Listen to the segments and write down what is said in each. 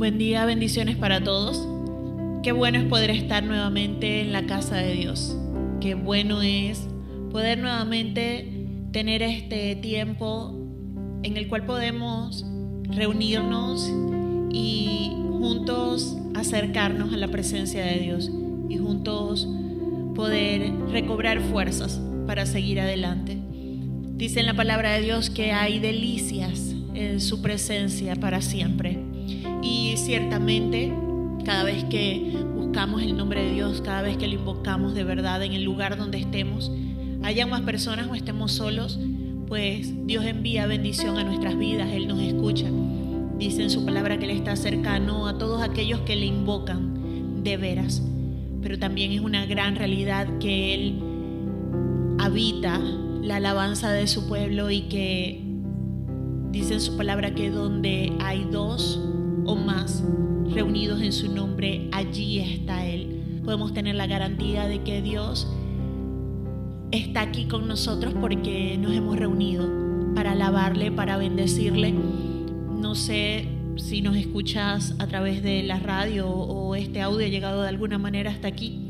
Buen día, bendiciones para todos. Qué bueno es poder estar nuevamente en la casa de Dios. Qué bueno es poder nuevamente tener este tiempo en el cual podemos reunirnos y juntos acercarnos a la presencia de Dios y juntos poder recobrar fuerzas para seguir adelante. Dice en la palabra de Dios que hay delicias en su presencia para siempre. Ciertamente, cada vez que buscamos el nombre de Dios, cada vez que lo invocamos de verdad en el lugar donde estemos, haya más personas o estemos solos, pues Dios envía bendición a nuestras vidas, Él nos escucha. Dice en su palabra que Él está cercano a todos aquellos que le invocan de veras. Pero también es una gran realidad que Él habita la alabanza de su pueblo y que dice en su palabra que donde hay dos o más reunidos en su nombre, allí está Él. Podemos tener la garantía de que Dios está aquí con nosotros porque nos hemos reunido para alabarle, para bendecirle. No sé si nos escuchas a través de la radio o este audio ha llegado de alguna manera hasta aquí.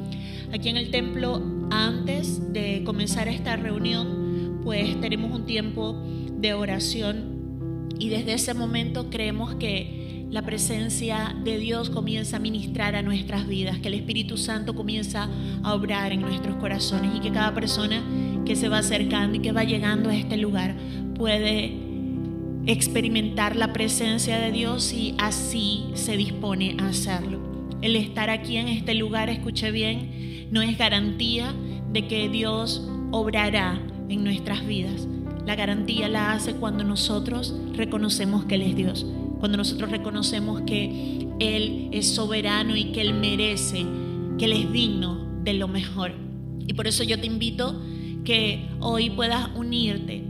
Aquí en el templo, antes de comenzar esta reunión, pues tenemos un tiempo de oración y desde ese momento creemos que la presencia de Dios comienza a ministrar a nuestras vidas, que el Espíritu Santo comienza a obrar en nuestros corazones y que cada persona que se va acercando y que va llegando a este lugar puede experimentar la presencia de Dios y así se dispone a hacerlo. El estar aquí en este lugar, escuche bien, no es garantía de que Dios obrará en nuestras vidas. La garantía la hace cuando nosotros reconocemos que Él es Dios cuando nosotros reconocemos que Él es soberano y que Él merece, que Él es digno de lo mejor. Y por eso yo te invito que hoy puedas unirte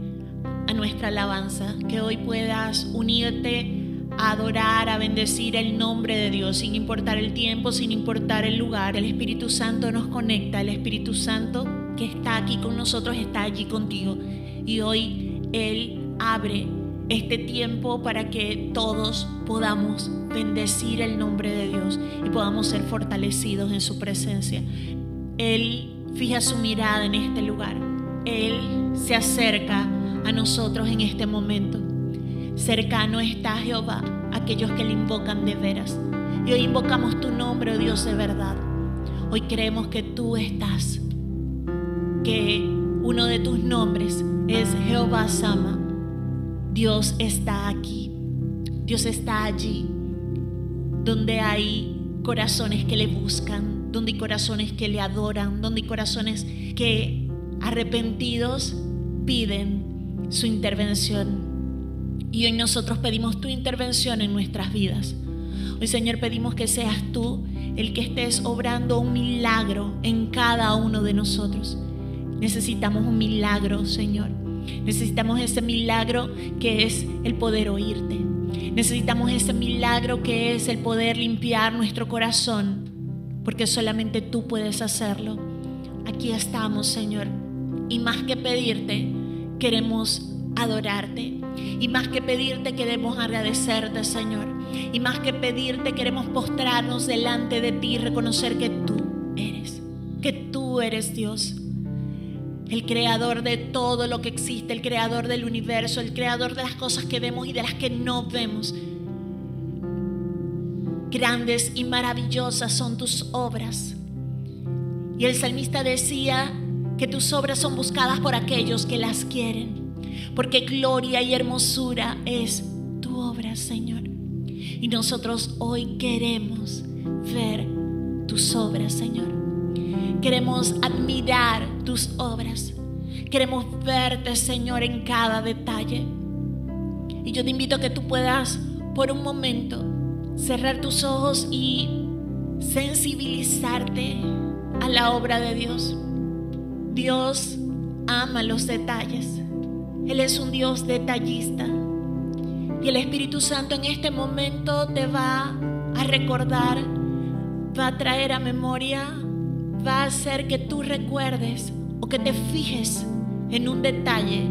a nuestra alabanza, que hoy puedas unirte a adorar, a bendecir el nombre de Dios, sin importar el tiempo, sin importar el lugar. El Espíritu Santo nos conecta, el Espíritu Santo que está aquí con nosotros está allí contigo. Y hoy Él abre este tiempo para que todos podamos bendecir el nombre de Dios y podamos ser fortalecidos en su presencia. Él fija su mirada en este lugar. Él se acerca a nosotros en este momento. Cercano está Jehová, aquellos que le invocan de veras. Y hoy invocamos tu nombre, oh Dios de verdad. Hoy creemos que tú estás, que uno de tus nombres es Jehová Sama Dios está aquí. Dios está allí. Donde hay corazones que le buscan, donde hay corazones que le adoran, donde hay corazones que arrepentidos piden su intervención. Y hoy nosotros pedimos tu intervención en nuestras vidas. Hoy Señor pedimos que seas tú el que estés obrando un milagro en cada uno de nosotros. Necesitamos un milagro, Señor. Necesitamos ese milagro que es el poder oírte. Necesitamos ese milagro que es el poder limpiar nuestro corazón, porque solamente tú puedes hacerlo. Aquí estamos, Señor. Y más que pedirte, queremos adorarte. Y más que pedirte, queremos agradecerte, Señor. Y más que pedirte, queremos postrarnos delante de ti y reconocer que tú eres, que tú eres Dios el creador de todo lo que existe, el creador del universo, el creador de las cosas que vemos y de las que no vemos. Grandes y maravillosas son tus obras. Y el salmista decía que tus obras son buscadas por aquellos que las quieren, porque gloria y hermosura es tu obra, Señor. Y nosotros hoy queremos ver tus obras, Señor. Queremos admirar tus obras. Queremos verte, Señor, en cada detalle. Y yo te invito a que tú puedas, por un momento, cerrar tus ojos y sensibilizarte a la obra de Dios. Dios ama los detalles. Él es un Dios detallista. Y el Espíritu Santo en este momento te va a recordar, va a traer a memoria va a hacer que tú recuerdes o que te fijes en un detalle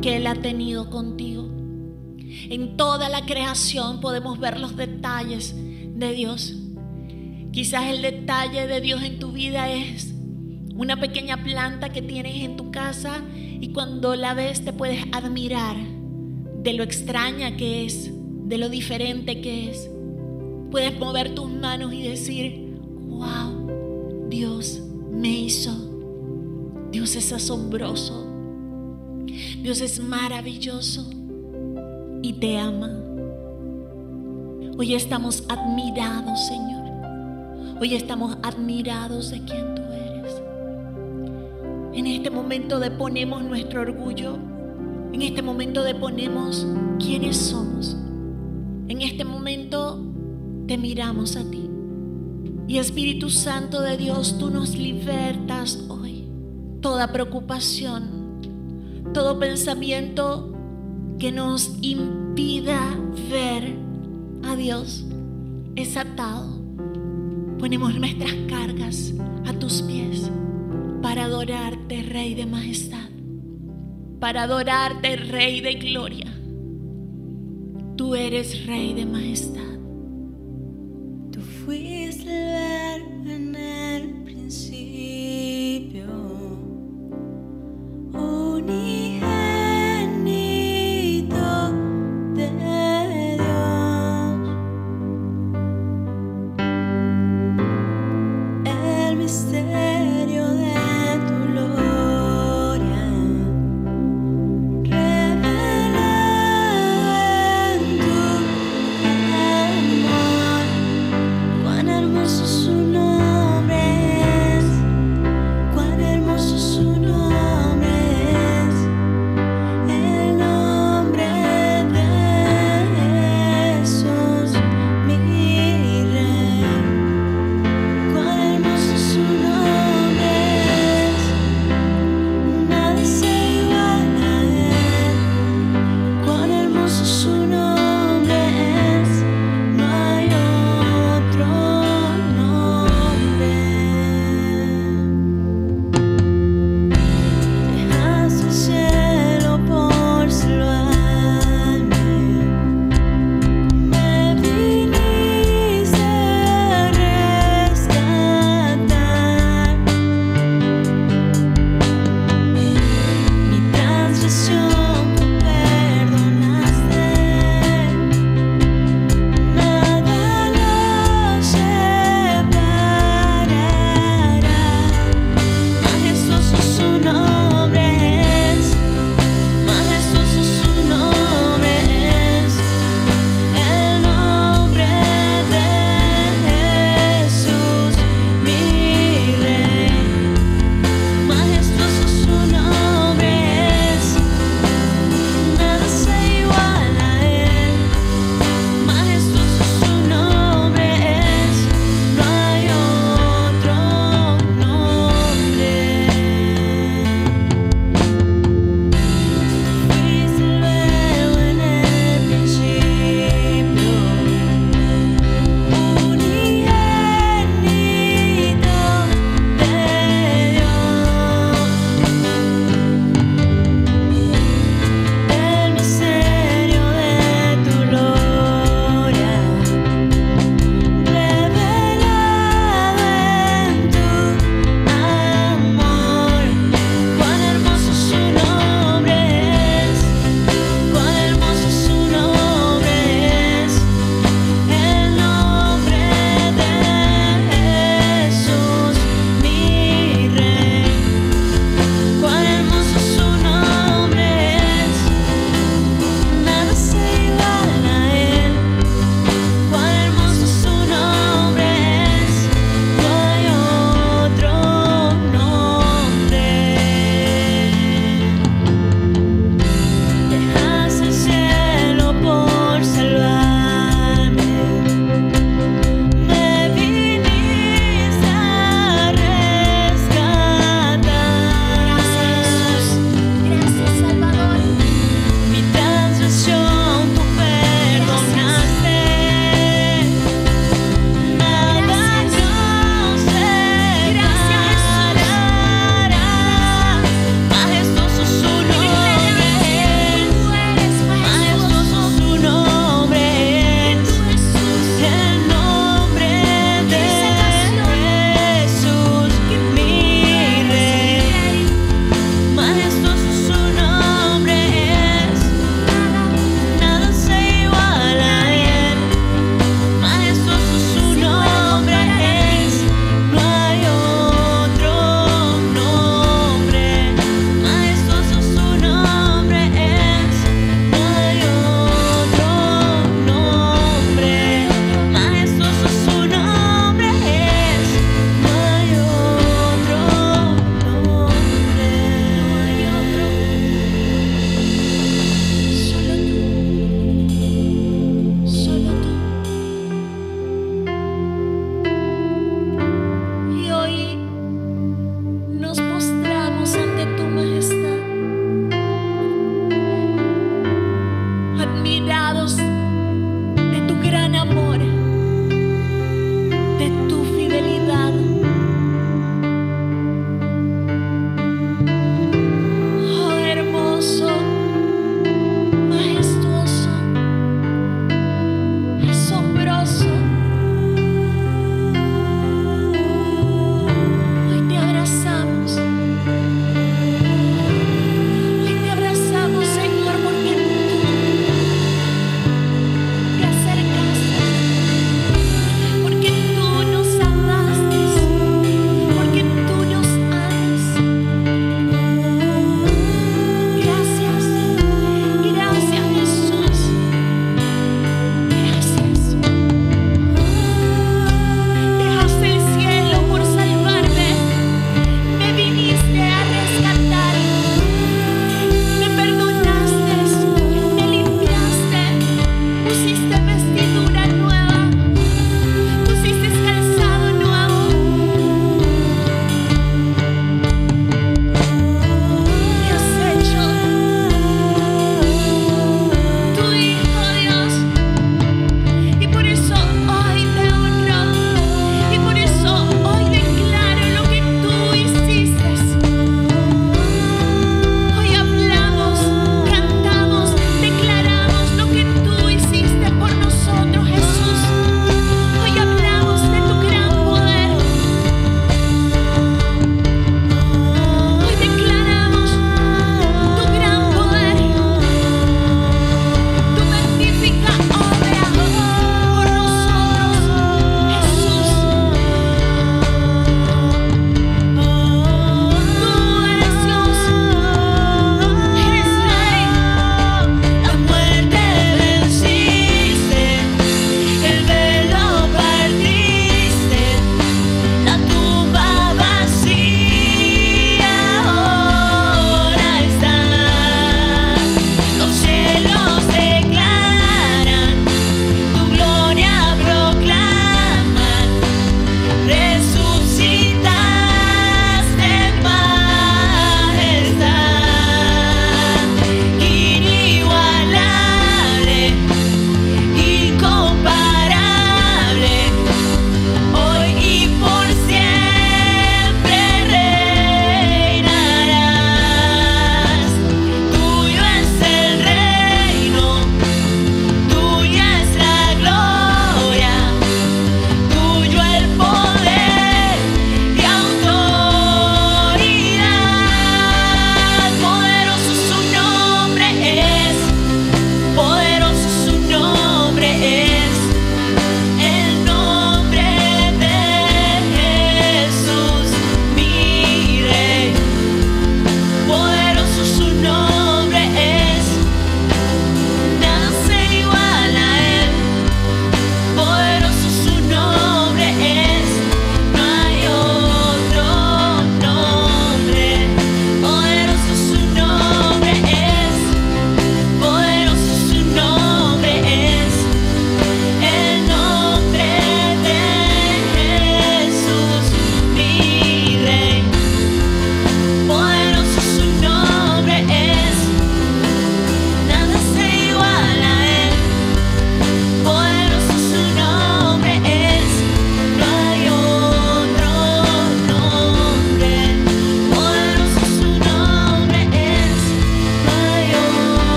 que Él ha tenido contigo. En toda la creación podemos ver los detalles de Dios. Quizás el detalle de Dios en tu vida es una pequeña planta que tienes en tu casa y cuando la ves te puedes admirar de lo extraña que es, de lo diferente que es. Puedes mover tus manos y decir, wow, Dios me hizo. Dios es asombroso. Dios es maravilloso y te ama. Hoy estamos admirados, Señor. Hoy estamos admirados de quien tú eres. En este momento deponemos nuestro orgullo. En este momento deponemos quiénes somos. En este momento te miramos a ti. Y Espíritu Santo de Dios, tú nos libertas hoy. Toda preocupación, todo pensamiento que nos impida ver a Dios es atado. Ponemos nuestras cargas a tus pies para adorarte, Rey de Majestad, para adorarte, Rey de Gloria. Tú eres Rey de Majestad. Tú fuiste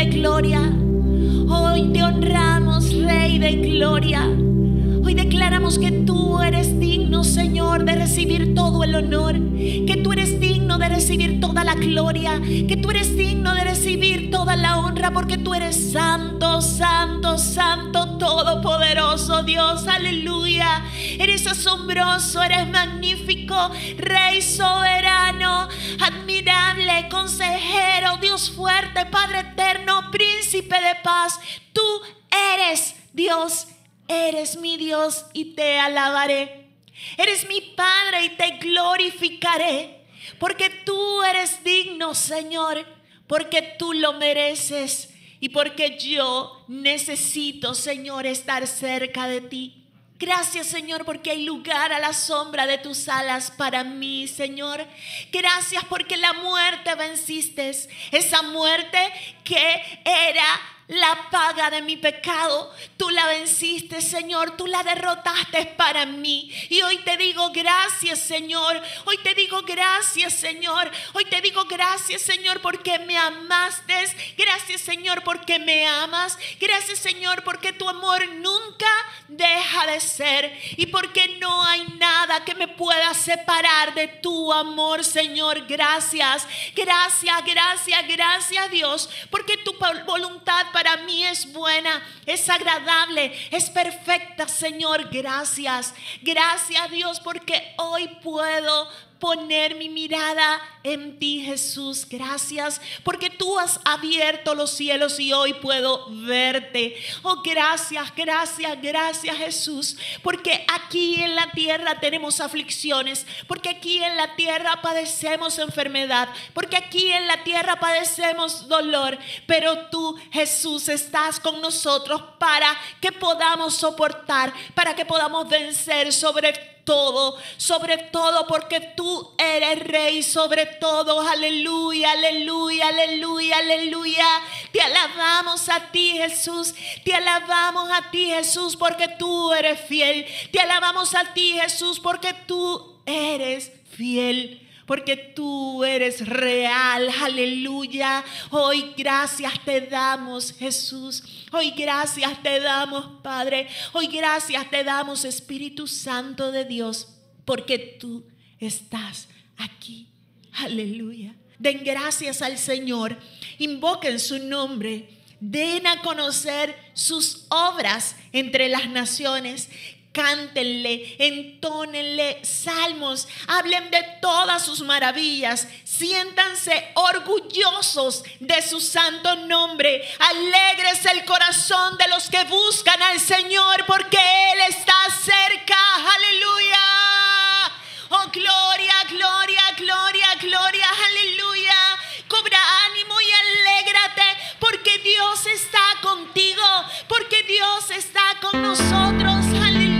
de gloria. Hoy te honramos, Rey de gloria. Hoy declaramos que tú eres digno, Señor, de recibir todo el honor, que tú eres digno de recibir todo la gloria, que tú eres digno de recibir toda la honra, porque tú eres santo, santo, santo, todopoderoso Dios, aleluya. Eres asombroso, eres magnífico, Rey soberano, admirable, consejero, Dios fuerte, Padre eterno, príncipe de paz. Tú eres Dios Eres mi Dios y te alabaré. Eres mi Padre y te glorificaré. Porque tú eres digno, Señor. Porque tú lo mereces. Y porque yo necesito, Señor, estar cerca de ti. Gracias Señor porque hay lugar a la sombra de tus alas para mí, Señor. Gracias porque la muerte venciste. Esa muerte que era la paga de mi pecado. Tú la venciste, Señor. Tú la derrotaste para mí. Y hoy te digo gracias, Señor. Hoy te digo gracias, Señor. Hoy te digo gracias, Señor, porque me amaste. Gracias, Señor, porque me amas. Gracias, Señor, porque tu amor nunca deja de ser. Y porque no hay nada que me pueda separar de tu amor, Señor. Gracias. Gracias, gracias, gracias, Dios. Porque tu voluntad para mí es buena, es agradable, es perfecta, Señor. Gracias. Gracias, Dios, porque hoy puedo poner mi mirada en ti, Jesús. Gracias porque tú has abierto los cielos y hoy puedo verte. Oh, gracias, gracias, gracias, Jesús. Porque aquí en la tierra tenemos aflicciones, porque aquí en la tierra padecemos enfermedad, porque aquí en la tierra padecemos dolor, pero tú, Jesús, estás con nosotros para que podamos soportar, para que podamos vencer sobre todo, sobre todo porque tú eres rey sobre todo. Aleluya, aleluya, aleluya, aleluya. Te alabamos a ti, Jesús. Te alabamos a ti, Jesús, porque tú eres fiel. Te alabamos a ti, Jesús, porque tú eres fiel porque tú eres real, aleluya. Hoy gracias te damos, Jesús. Hoy gracias te damos, Padre. Hoy gracias te damos, Espíritu Santo de Dios, porque tú estás aquí, aleluya. Den gracias al Señor, invoquen su nombre. Den a conocer sus obras entre las naciones cántenle, entónenle salmos, hablen de todas sus maravillas, siéntanse orgullosos de su santo nombre, alegres el corazón de los que buscan al Señor porque Él está cerca, aleluya. Oh, gloria, gloria, gloria, gloria, aleluya. Cobra ánimo y alégrate porque Dios está contigo, porque Dios está con nosotros. Aleluya,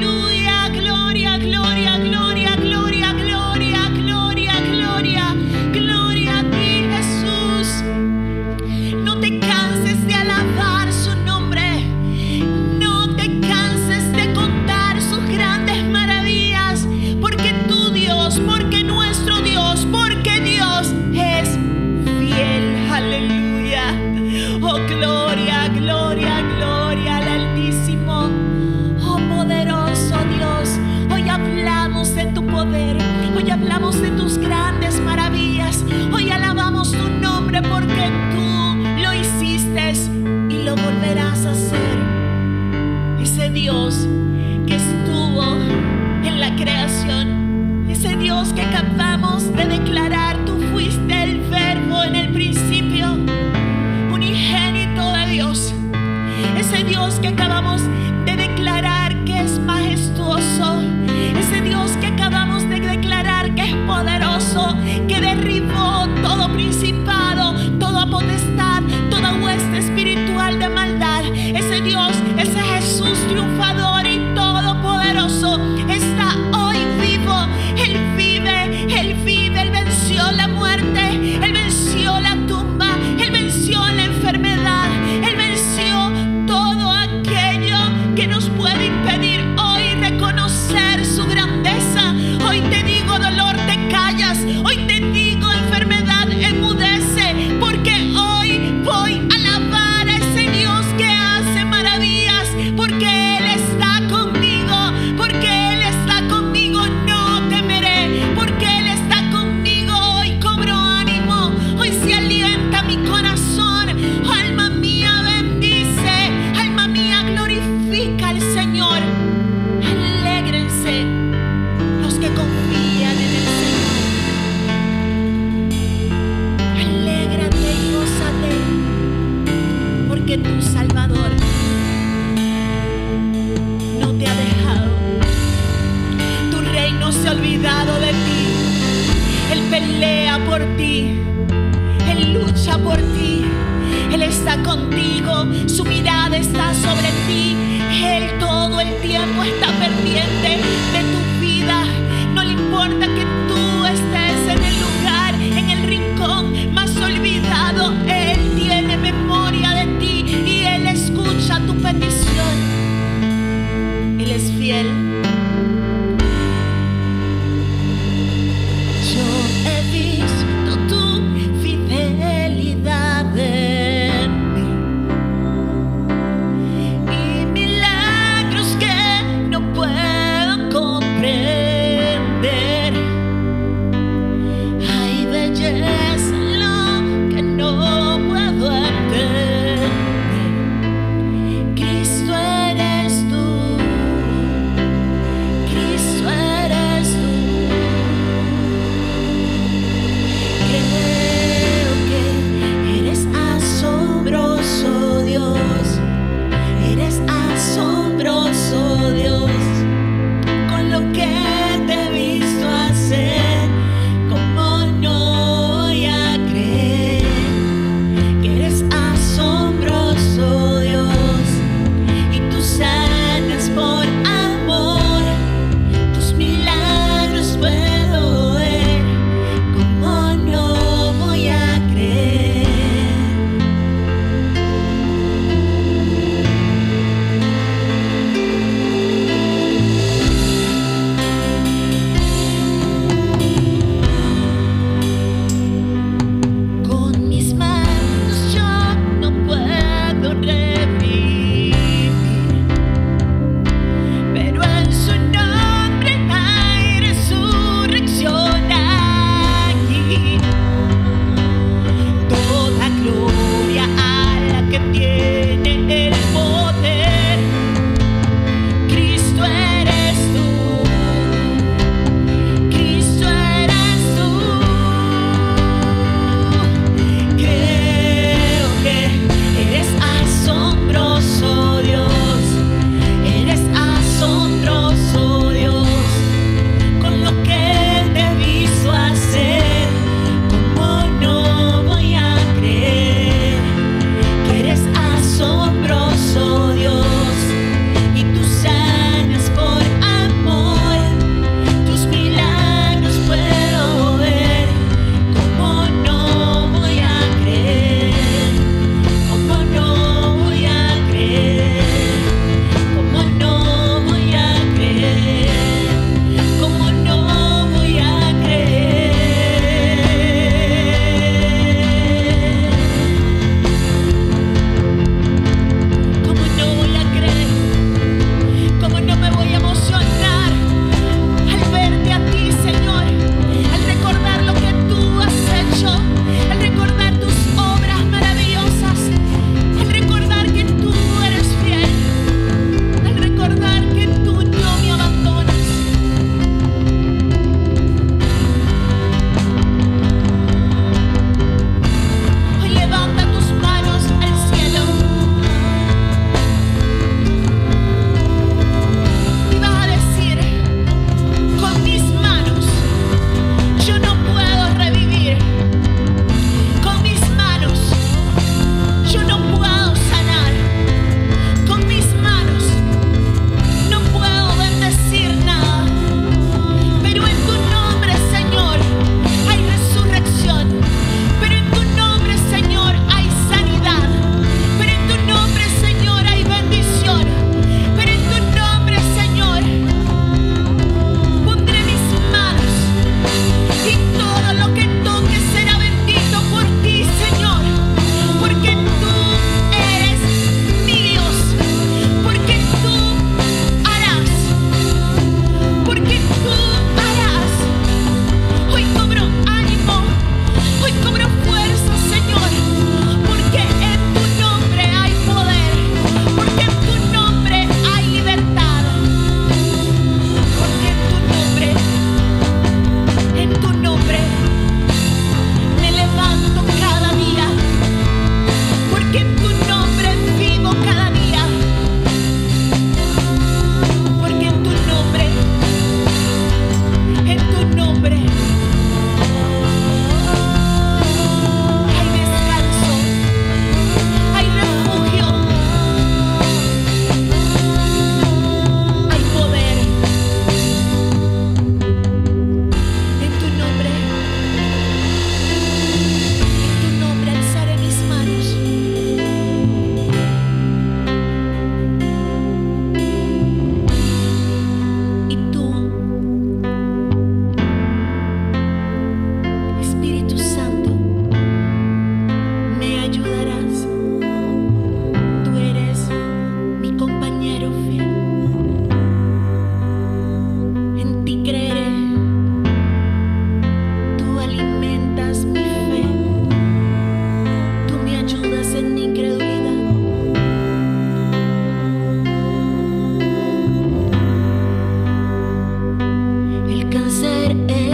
it in.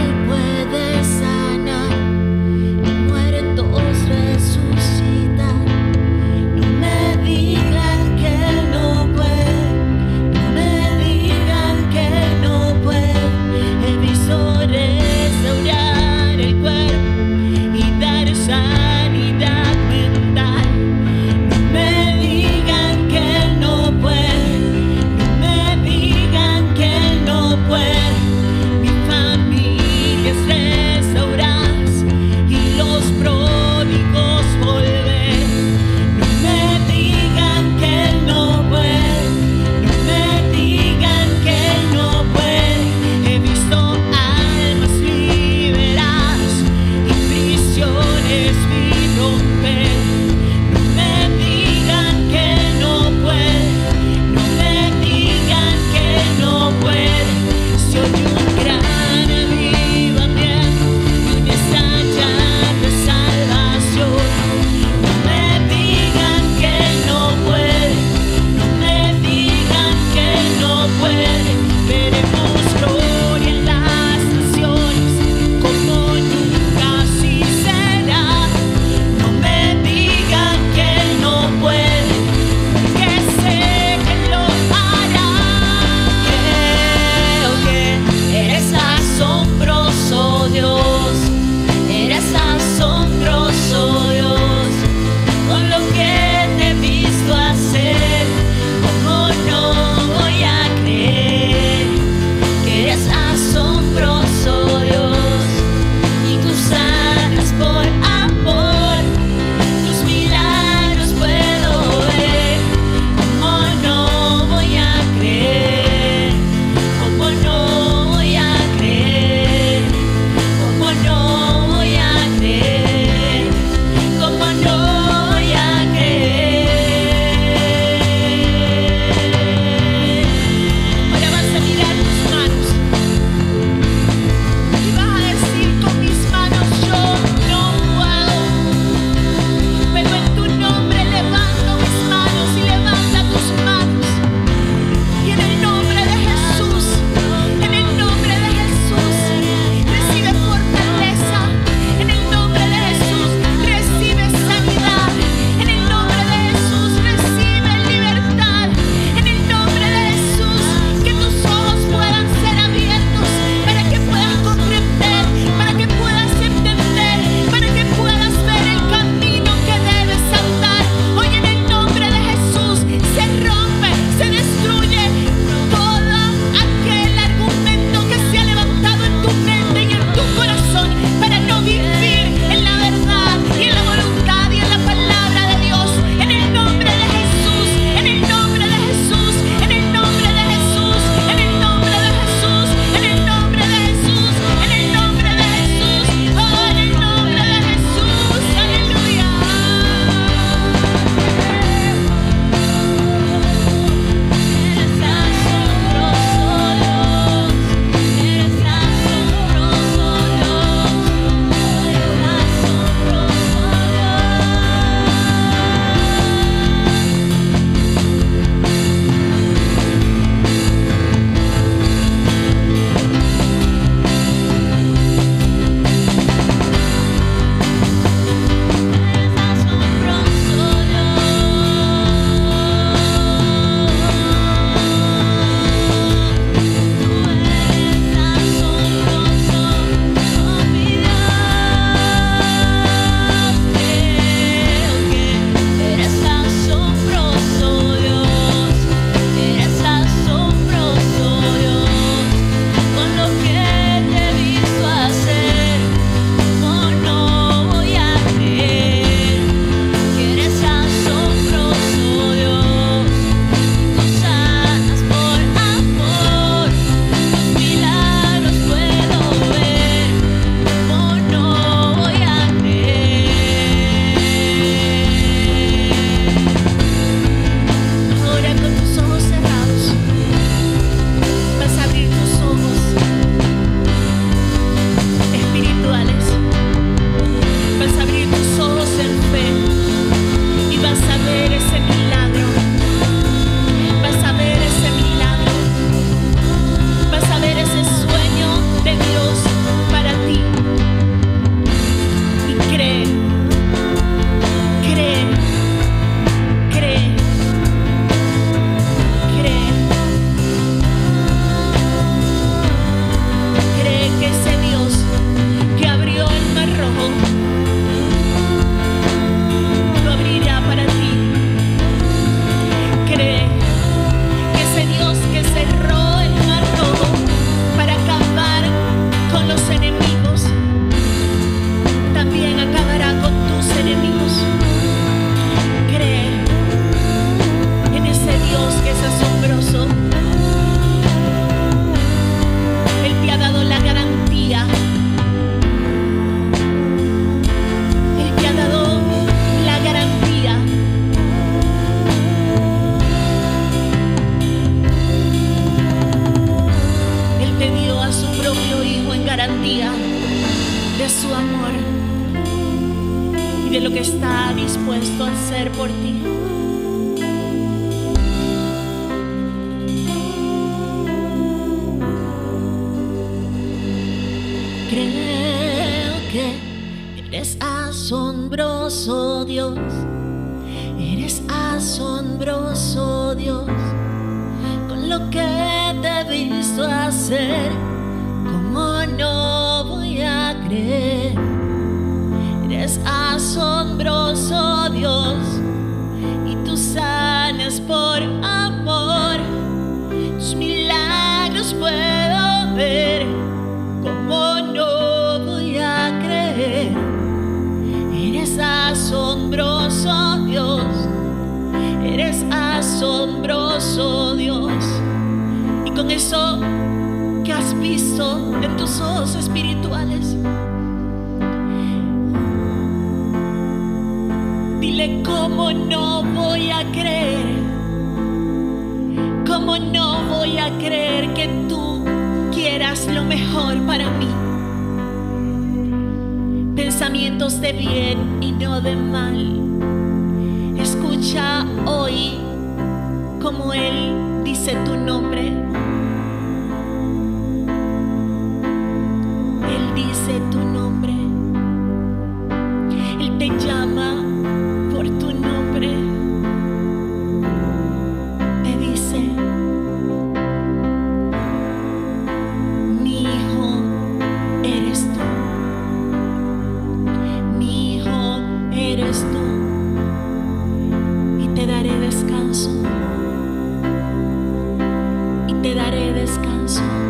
Christmas.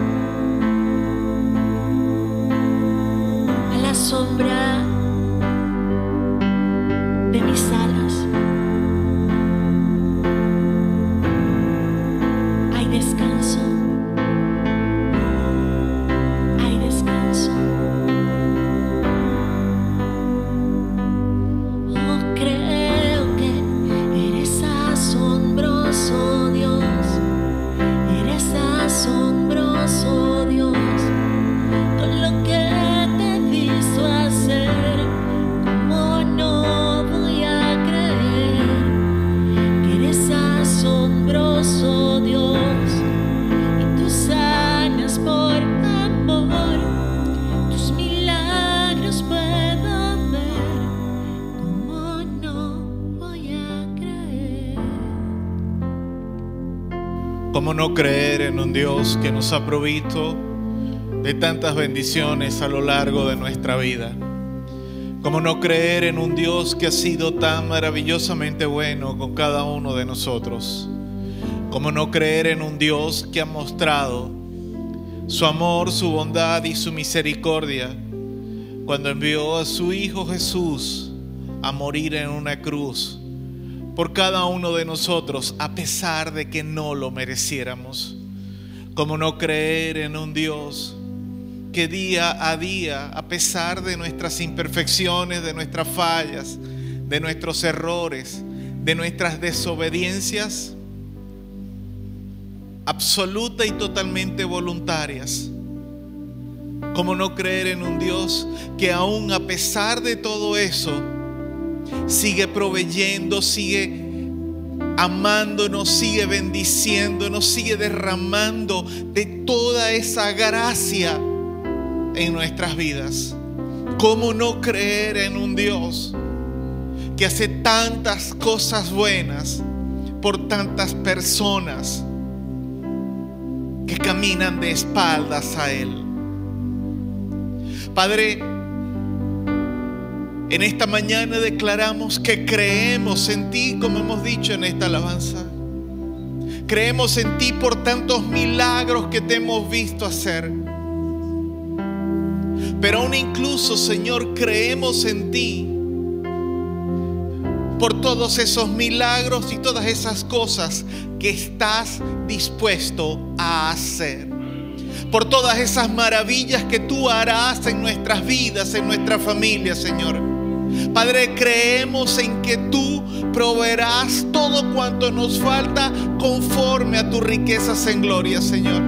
Creer en un Dios que nos ha provisto de tantas bendiciones a lo largo de nuestra vida? ¿Cómo no creer en un Dios que ha sido tan maravillosamente bueno con cada uno de nosotros? ¿Cómo no creer en un Dios que ha mostrado su amor, su bondad y su misericordia cuando envió a su Hijo Jesús a morir en una cruz por cada uno de nosotros a pesar de que no lo mereciéramos? ¿Cómo no creer en un Dios que día a día, a pesar de nuestras imperfecciones, de nuestras fallas, de nuestros errores, de nuestras desobediencias, absoluta y totalmente voluntarias, ¿Cómo no creer en un Dios que aún a pesar de todo eso, sigue proveyendo, sigue amándonos, sigue bendiciéndonos, sigue derramando de toda esa gracia en nuestras vidas? ¿Cómo no creer en un Dios que hace tantas cosas buenas por tantas personas que caminan de espaldas a Él? Padre, en esta mañana declaramos que creemos en ti, como hemos dicho en esta alabanza. Creemos en ti por tantos milagros que te hemos visto hacer. Pero aún incluso, Señor, creemos en ti por todos esos milagros y todas esas cosas que estás dispuesto a hacer por todas esas maravillas que tú harás en nuestras vidas, en nuestra familia, Señor. Padre, creemos en que tú proveerás todo cuanto nos falta conforme a tus riquezas en gloria, Señor.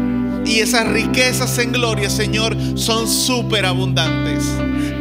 Y esas riquezas en gloria, Señor, son súper abundantes.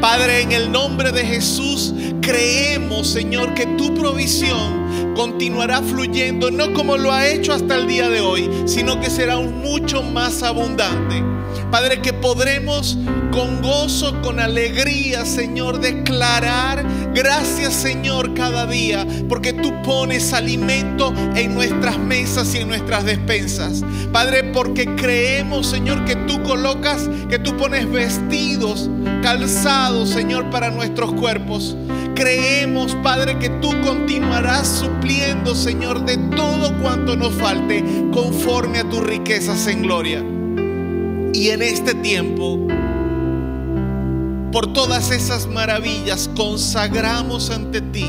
Padre, en el nombre de Jesús, creemos, Señor, que tu provisión continuará fluyendo, no como lo ha hecho hasta el día de hoy, sino que será mucho más abundante. Padre, que podremos con gozo, con alegría, Señor, declarar gracias, Señor, cada día, porque tú pones alimento en nuestras mesas y en nuestras despensas. Padre, porque creemos, Señor, que tú colocas, que tú pones vestidos, calzados, Señor, para nuestros cuerpos. Creemos, Padre, que tú continuarás supliendo, Señor, de todo cuanto nos falte, conforme a tus riquezas en gloria. Y en este tiempo, por todas esas maravillas, consagramos ante ti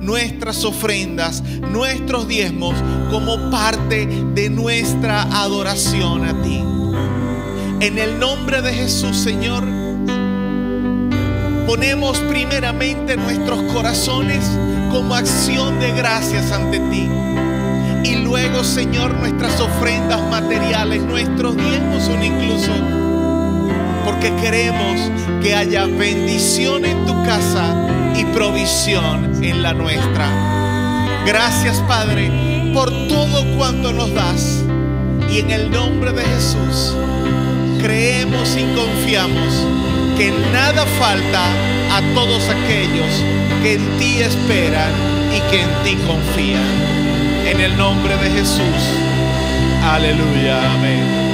nuestras ofrendas, nuestros diezmos, como parte de nuestra adoración a ti. En el nombre de Jesús, Señor, ponemos primeramente nuestros corazones como acción de gracias ante ti. Y luego, Señor, nuestras ofrendas materiales, nuestros diezmos son incluso porque queremos que haya bendición en tu casa y provisión en la nuestra. Gracias Padre por todo cuanto nos das y en el nombre de Jesús creemos y confiamos que nada falta a todos aquellos que en ti esperan y que en ti confían. En el nombre de Jesús. Aleluya. Amén.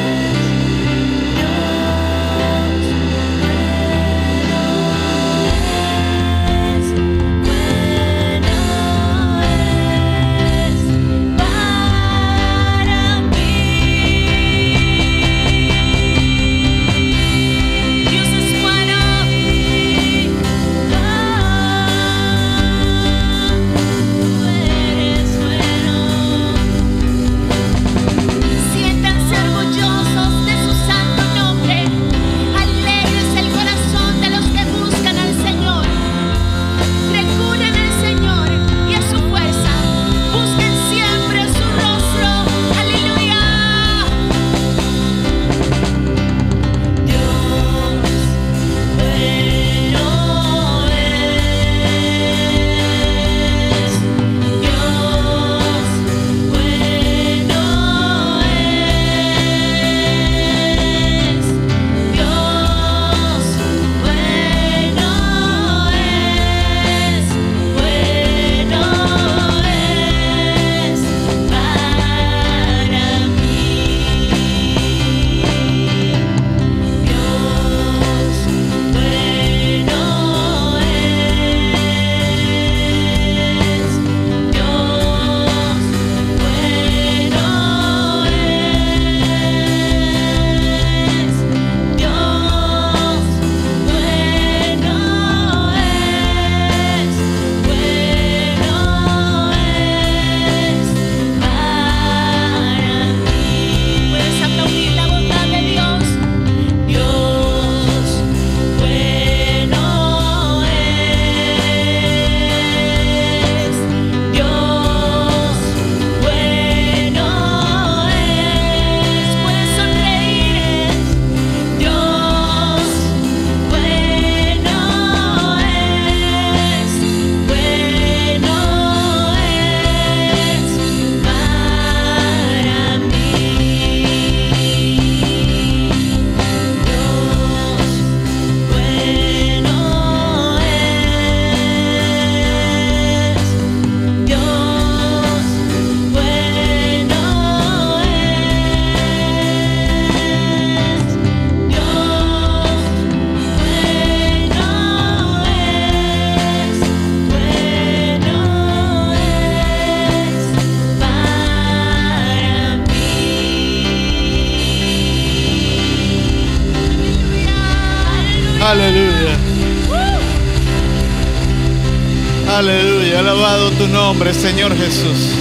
Nombre, Señor Jesús.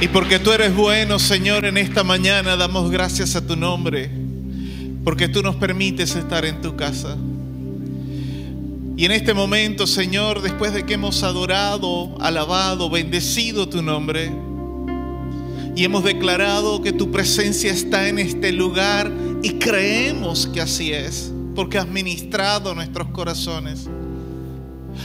Y porque tú eres bueno, Señor, en esta mañana damos gracias a tu nombre. Porque tú nos permites estar en tu casa. Y en este momento, Señor, después de que hemos adorado, alabado, bendecido tu nombre, y hemos declarado que tu presencia está en este lugar y creemos que así es, porque has ministrado nuestros corazones.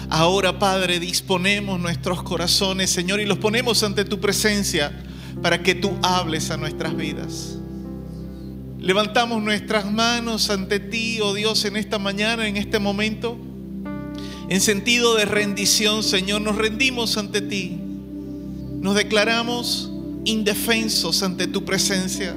Ahora, Padre, disponemos nuestros corazones, Señor, y los ponemos ante tu presencia para que tú hables a nuestras vidas. Levantamos nuestras manos ante ti, oh Dios, en esta mañana, en este momento, en sentido de rendición, Señor, nos rendimos ante ti. Nos declaramos indefensos ante tu presencia.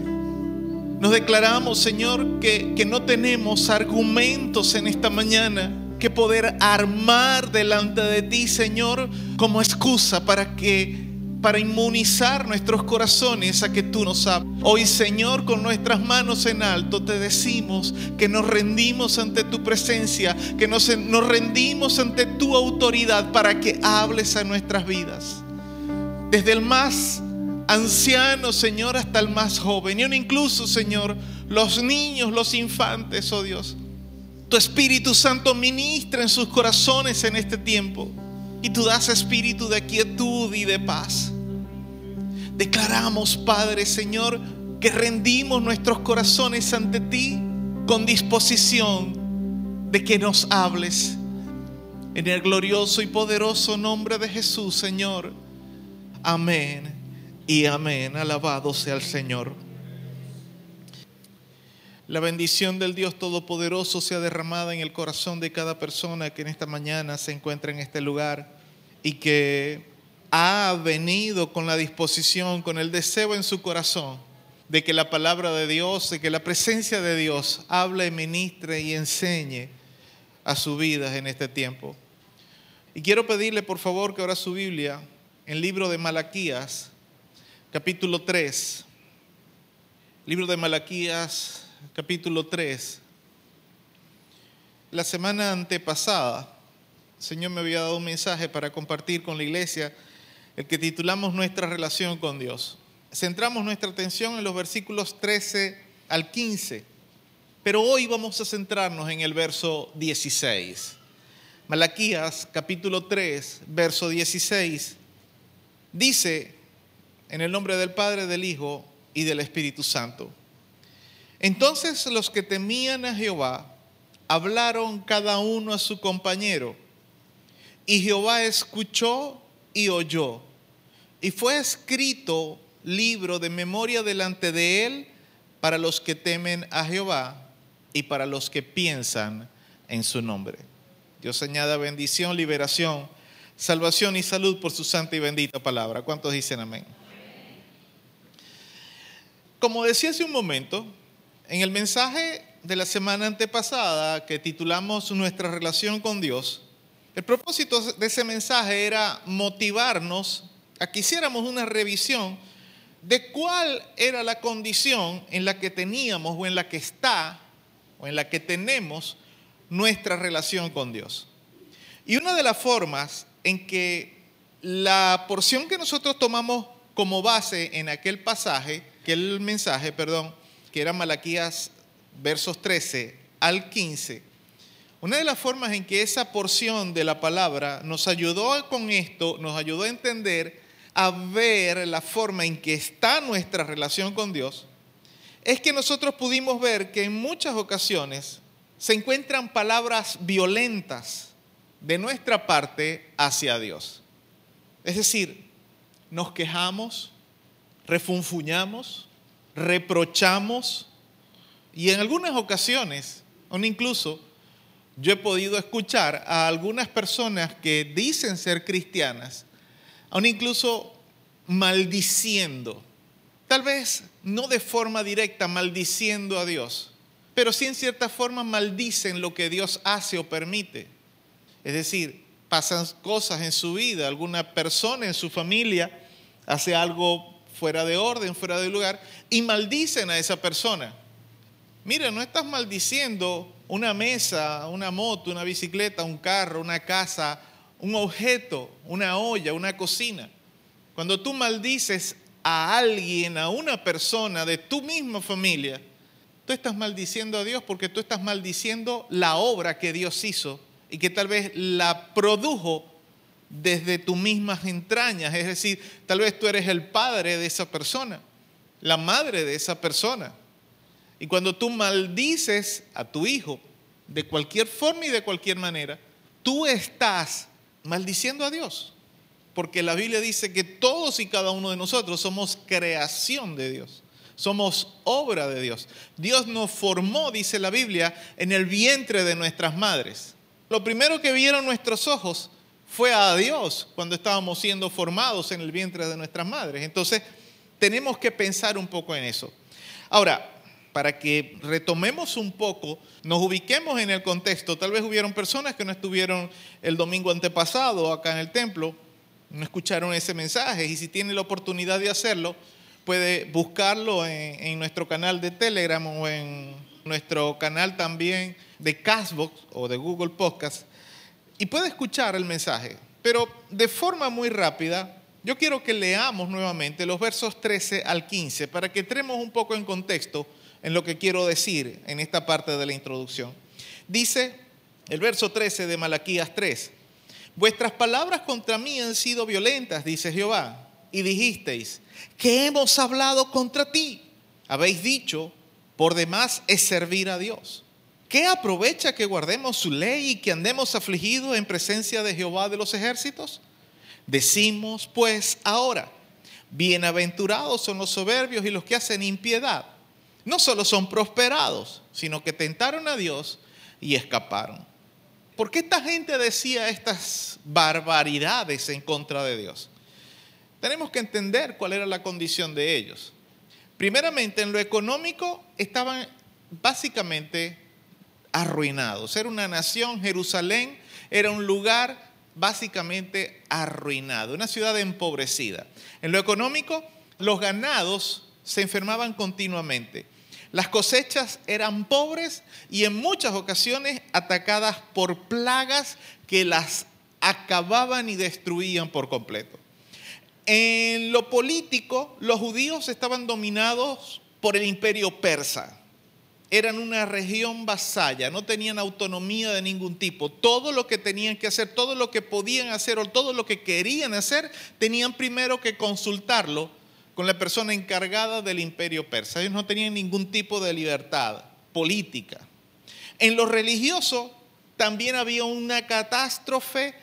Nos declaramos, Señor, que, que no tenemos argumentos en esta mañana que poder armar delante de ti, Señor, como excusa para que para inmunizar nuestros corazones a que tú nos hables. Hoy, Señor, con nuestras manos en alto, te decimos que nos rendimos ante tu presencia, que nos, nos rendimos ante tu autoridad para que hables a nuestras vidas. Desde el más anciano, Señor, hasta el más joven. Y incluso, Señor, los niños, los infantes, oh Dios. Tu Espíritu Santo ministra en sus corazones en este tiempo. Y tú das espíritu de quietud y de paz. Declaramos, Padre Señor, que rendimos nuestros corazones ante ti con disposición de que nos hables. En el glorioso y poderoso nombre de Jesús, Señor. Amén y amén. Alabado sea el Señor. La bendición del Dios Todopoderoso sea derramada en el corazón de cada persona que en esta mañana se encuentra en este lugar y que ha venido con la disposición, con el deseo en su corazón de que la palabra de Dios, de que la presencia de Dios hable, ministre y enseñe a su vida en este tiempo. Y quiero pedirle por favor que ahora su Biblia, en el libro de Malaquías, capítulo 3, libro de Malaquías, capítulo 3. La semana antepasada, el Señor me había dado un mensaje para compartir con la iglesia el que titulamos Nuestra relación con Dios. Centramos nuestra atención en los versículos 13 al 15, pero hoy vamos a centrarnos en el verso 16. Malaquías capítulo 3, verso 16, dice, en el nombre del Padre, del Hijo y del Espíritu Santo. Entonces los que temían a Jehová hablaron cada uno a su compañero, y Jehová escuchó y oyó. Y fue escrito libro de memoria delante de él para los que temen a Jehová y para los que piensan en su nombre. Dios añada bendición, liberación, salvación y salud por su santa y bendita palabra. ¿Cuántos dicen amén? Como decía hace un momento, en el mensaje de la semana antepasada que titulamos Nuestra relación con Dios, el propósito de ese mensaje era motivarnos a que hiciéramos una revisión de cuál era la condición en la que teníamos o en la que está o en la que tenemos nuestra relación con Dios. Y una de las formas en que la porción que nosotros tomamos como base en aquel pasaje, que el mensaje, perdón, que era Malaquías versos 13 al 15, una de las formas en que esa porción de la palabra nos ayudó con esto, nos ayudó a entender, a ver la forma en que está nuestra relación con Dios, es que nosotros pudimos ver que en muchas ocasiones se encuentran palabras violentas de nuestra parte hacia Dios. Es decir, nos quejamos, refunfuñamos, reprochamos y en algunas ocasiones, aún incluso, yo he podido escuchar a algunas personas que dicen ser cristianas, aún incluso maldiciendo, tal vez no de forma directa maldiciendo a Dios, pero sí en cierta forma maldicen lo que Dios hace o permite. Es decir, pasan cosas en su vida, alguna persona en su familia hace algo fuera de orden, fuera de lugar, y maldicen a esa persona. Mira, no estás maldiciendo una mesa, una moto, una bicicleta, un carro, una casa, un objeto, una olla, una cocina. Cuando tú maldices a alguien, a una persona de tu misma familia, tú estás maldiciendo a Dios porque tú estás maldiciendo la obra que Dios hizo y que tal vez la produjo desde tus mismas entrañas. Es decir, tal vez tú eres el padre de esa persona, la madre de esa persona. Y cuando tú maldices a tu hijo de cualquier forma y de cualquier manera, tú estás maldiciendo a Dios. Porque la Biblia dice que todos y cada uno de nosotros somos creación de Dios. Somos obra de Dios. Dios nos formó, dice la Biblia, en el vientre de nuestras madres. Lo primero que vieron nuestros ojos fue a Dios cuando estábamos siendo formados en el vientre de nuestras madres. Entonces, tenemos que pensar un poco en eso. Ahora, para que retomemos un poco, nos ubiquemos en el contexto. Tal vez hubieron personas que no estuvieron el domingo antepasado acá en el templo, no escucharon ese mensaje y si tiene la oportunidad de hacerlo, puede buscarlo en, en nuestro canal de Telegram o en nuestro canal también de Castbox o de Google Podcast y puede escuchar el mensaje. Pero de forma muy rápida, yo quiero que leamos nuevamente los versos 13 al 15 para que entremos un poco en contexto en lo que quiero decir en esta parte de la introducción. Dice el verso 13 de Malaquías 3, vuestras palabras contra mí han sido violentas, dice Jehová, y dijisteis, que hemos hablado contra ti. Habéis dicho, por demás es servir a Dios. ¿Qué aprovecha que guardemos su ley y que andemos afligidos en presencia de Jehová de los ejércitos? Decimos pues ahora, bienaventurados son los soberbios y los que hacen impiedad. No solo son prosperados, sino que tentaron a Dios y escaparon. ¿Por qué esta gente decía estas barbaridades en contra de Dios? Tenemos que entender cuál era la condición de ellos. Primeramente, en lo económico estaban básicamente arruinados. Era una nación, Jerusalén era un lugar básicamente arruinado, una ciudad empobrecida. En lo económico, los ganados se enfermaban continuamente. Las cosechas eran pobres y en muchas ocasiones atacadas por plagas que las acababan y destruían por completo. En lo político, los judíos estaban dominados por el imperio persa eran una región vasalla, no tenían autonomía de ningún tipo. Todo lo que tenían que hacer, todo lo que podían hacer o todo lo que querían hacer, tenían primero que consultarlo con la persona encargada del imperio persa. Ellos no tenían ningún tipo de libertad política. En lo religioso también había una catástrofe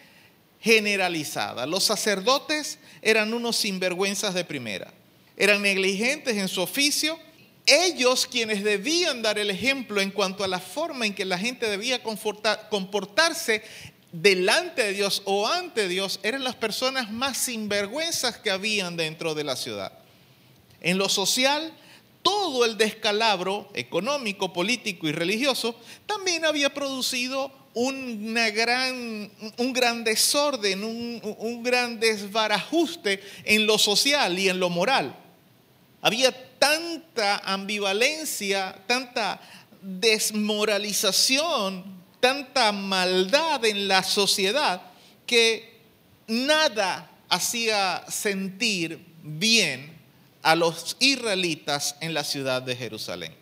generalizada. Los sacerdotes eran unos sinvergüenzas de primera. Eran negligentes en su oficio ellos quienes debían dar el ejemplo en cuanto a la forma en que la gente debía comportarse delante de Dios o ante Dios, eran las personas más sinvergüenzas que habían dentro de la ciudad. En lo social, todo el descalabro económico, político y religioso también había producido una gran, un gran desorden, un, gran desbarajuste en lo social y en lo moral. Había tanta ambivalencia, tanta desmoralización, tanta maldad en la sociedad que nada hacía sentir bien a los israelitas en la ciudad de Jerusalén.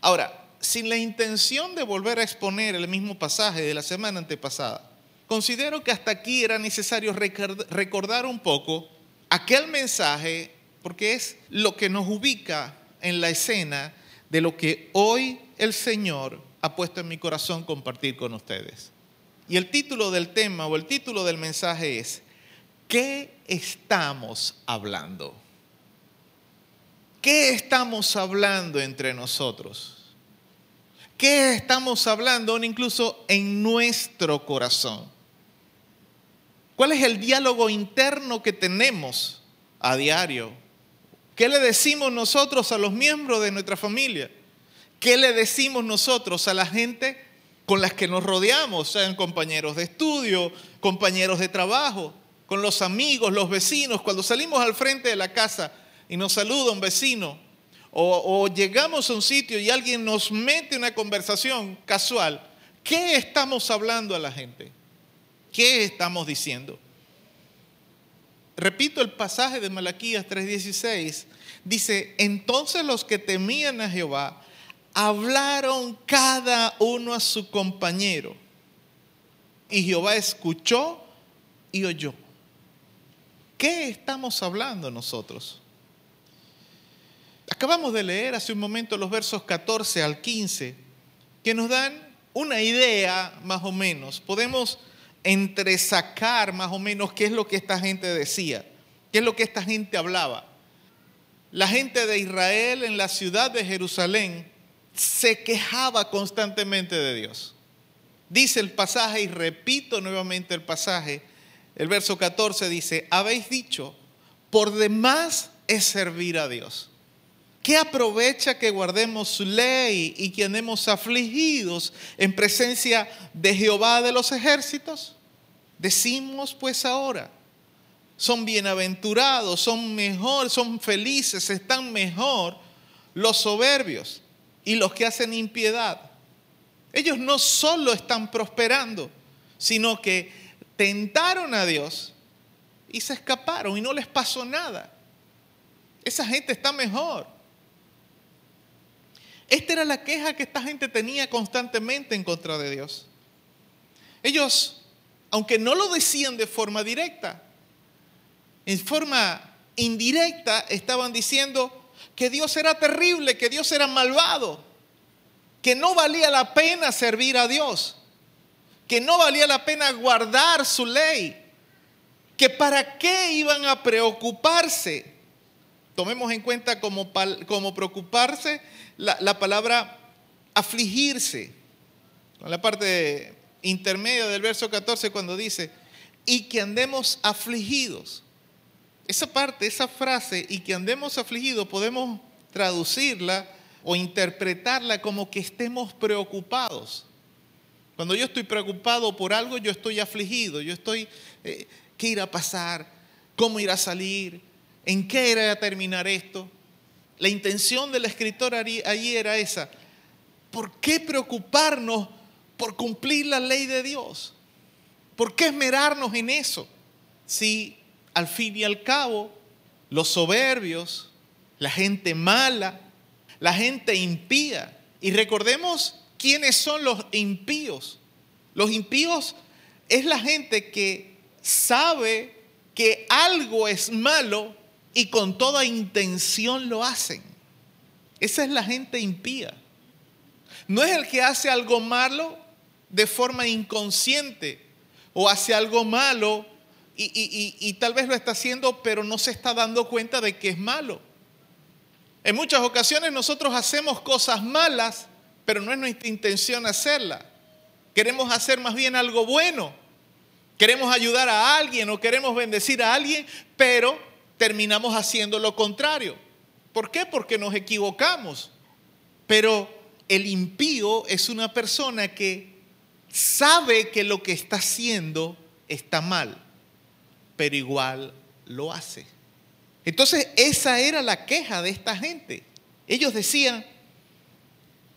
Ahora, sin la intención de volver a exponer el mismo pasaje de la semana antepasada, considero que hasta aquí era necesario recordar un poco aquel mensaje porque es lo que nos ubica en la escena de lo que hoy el Señor ha puesto en mi corazón compartir con ustedes. Y el título del tema o el título del mensaje es, ¿qué estamos hablando? ¿Qué estamos hablando entre nosotros? ¿Qué estamos hablando incluso en nuestro corazón? ¿Cuál es el diálogo interno que tenemos a diario ¿Qué le decimos nosotros a los miembros de nuestra familia? ¿Qué le decimos nosotros a la gente con las que nos rodeamos, sean compañeros de estudio, compañeros de trabajo, con los amigos, los vecinos? Cuando salimos al frente de la casa y nos saluda un vecino, o, o llegamos a un sitio y alguien nos mete una conversación casual, ¿qué estamos hablando a la gente? ¿Qué estamos diciendo? Repito el pasaje de Malaquías 3:16, dice, entonces los que temían a Jehová hablaron cada uno a su compañero. Y Jehová escuchó y oyó. ¿Qué estamos hablando nosotros? Acabamos de leer hace un momento los versos 14 al 15 que nos dan una idea más o menos. Podemos entresacar más o menos qué es lo que esta gente decía, qué es lo que esta gente hablaba. La gente de Israel en la ciudad de Jerusalén se quejaba constantemente de Dios. Dice el pasaje, y repito nuevamente el pasaje, el verso 14 dice, habéis dicho, por demás es servir a Dios. ¿Qué aprovecha que guardemos su ley y que andemos afligidos en presencia de Jehová de los ejércitos? Decimos pues ahora, son bienaventurados, son mejor, son felices, están mejor los soberbios y los que hacen impiedad. Ellos no solo están prosperando, sino que tentaron a Dios y se escaparon y no les pasó nada. Esa gente está mejor. Esta era la queja que esta gente tenía constantemente en contra de Dios. Ellos, aunque no lo decían de forma directa, en forma indirecta estaban diciendo que Dios era terrible, que Dios era malvado, que no valía la pena servir a Dios, que no valía la pena guardar su ley, que para qué iban a preocuparse. Tomemos en cuenta como, como preocuparse la, la palabra afligirse, con la parte intermedia del verso 14 cuando dice, y que andemos afligidos. Esa parte, esa frase, y que andemos afligidos, podemos traducirla o interpretarla como que estemos preocupados. Cuando yo estoy preocupado por algo, yo estoy afligido, yo estoy, eh, ¿qué irá a pasar? ¿Cómo irá a salir? ¿En qué irá a terminar esto? La intención del escritor allí era esa. ¿Por qué preocuparnos por cumplir la ley de Dios? ¿Por qué esmerarnos en eso? Si al fin y al cabo los soberbios, la gente mala, la gente impía, y recordemos quiénes son los impíos. Los impíos es la gente que sabe que algo es malo y con toda intención lo hacen. Esa es la gente impía. No es el que hace algo malo de forma inconsciente o hace algo malo y, tal vez lo está haciendo pero no se está dando cuenta de que es malo. En muchas ocasiones nosotros hacemos cosas malas, pero no es nuestra intención hacerla. Queremos hacer más bien algo bueno. Queremos ayudar a alguien o queremos bendecir a alguien, pero terminamos haciendo lo contrario. ¿Por qué? Porque nos equivocamos. Pero el impío es una persona que sabe que lo que está haciendo está mal, pero igual lo hace. Entonces esa era la queja de esta gente. Ellos decían,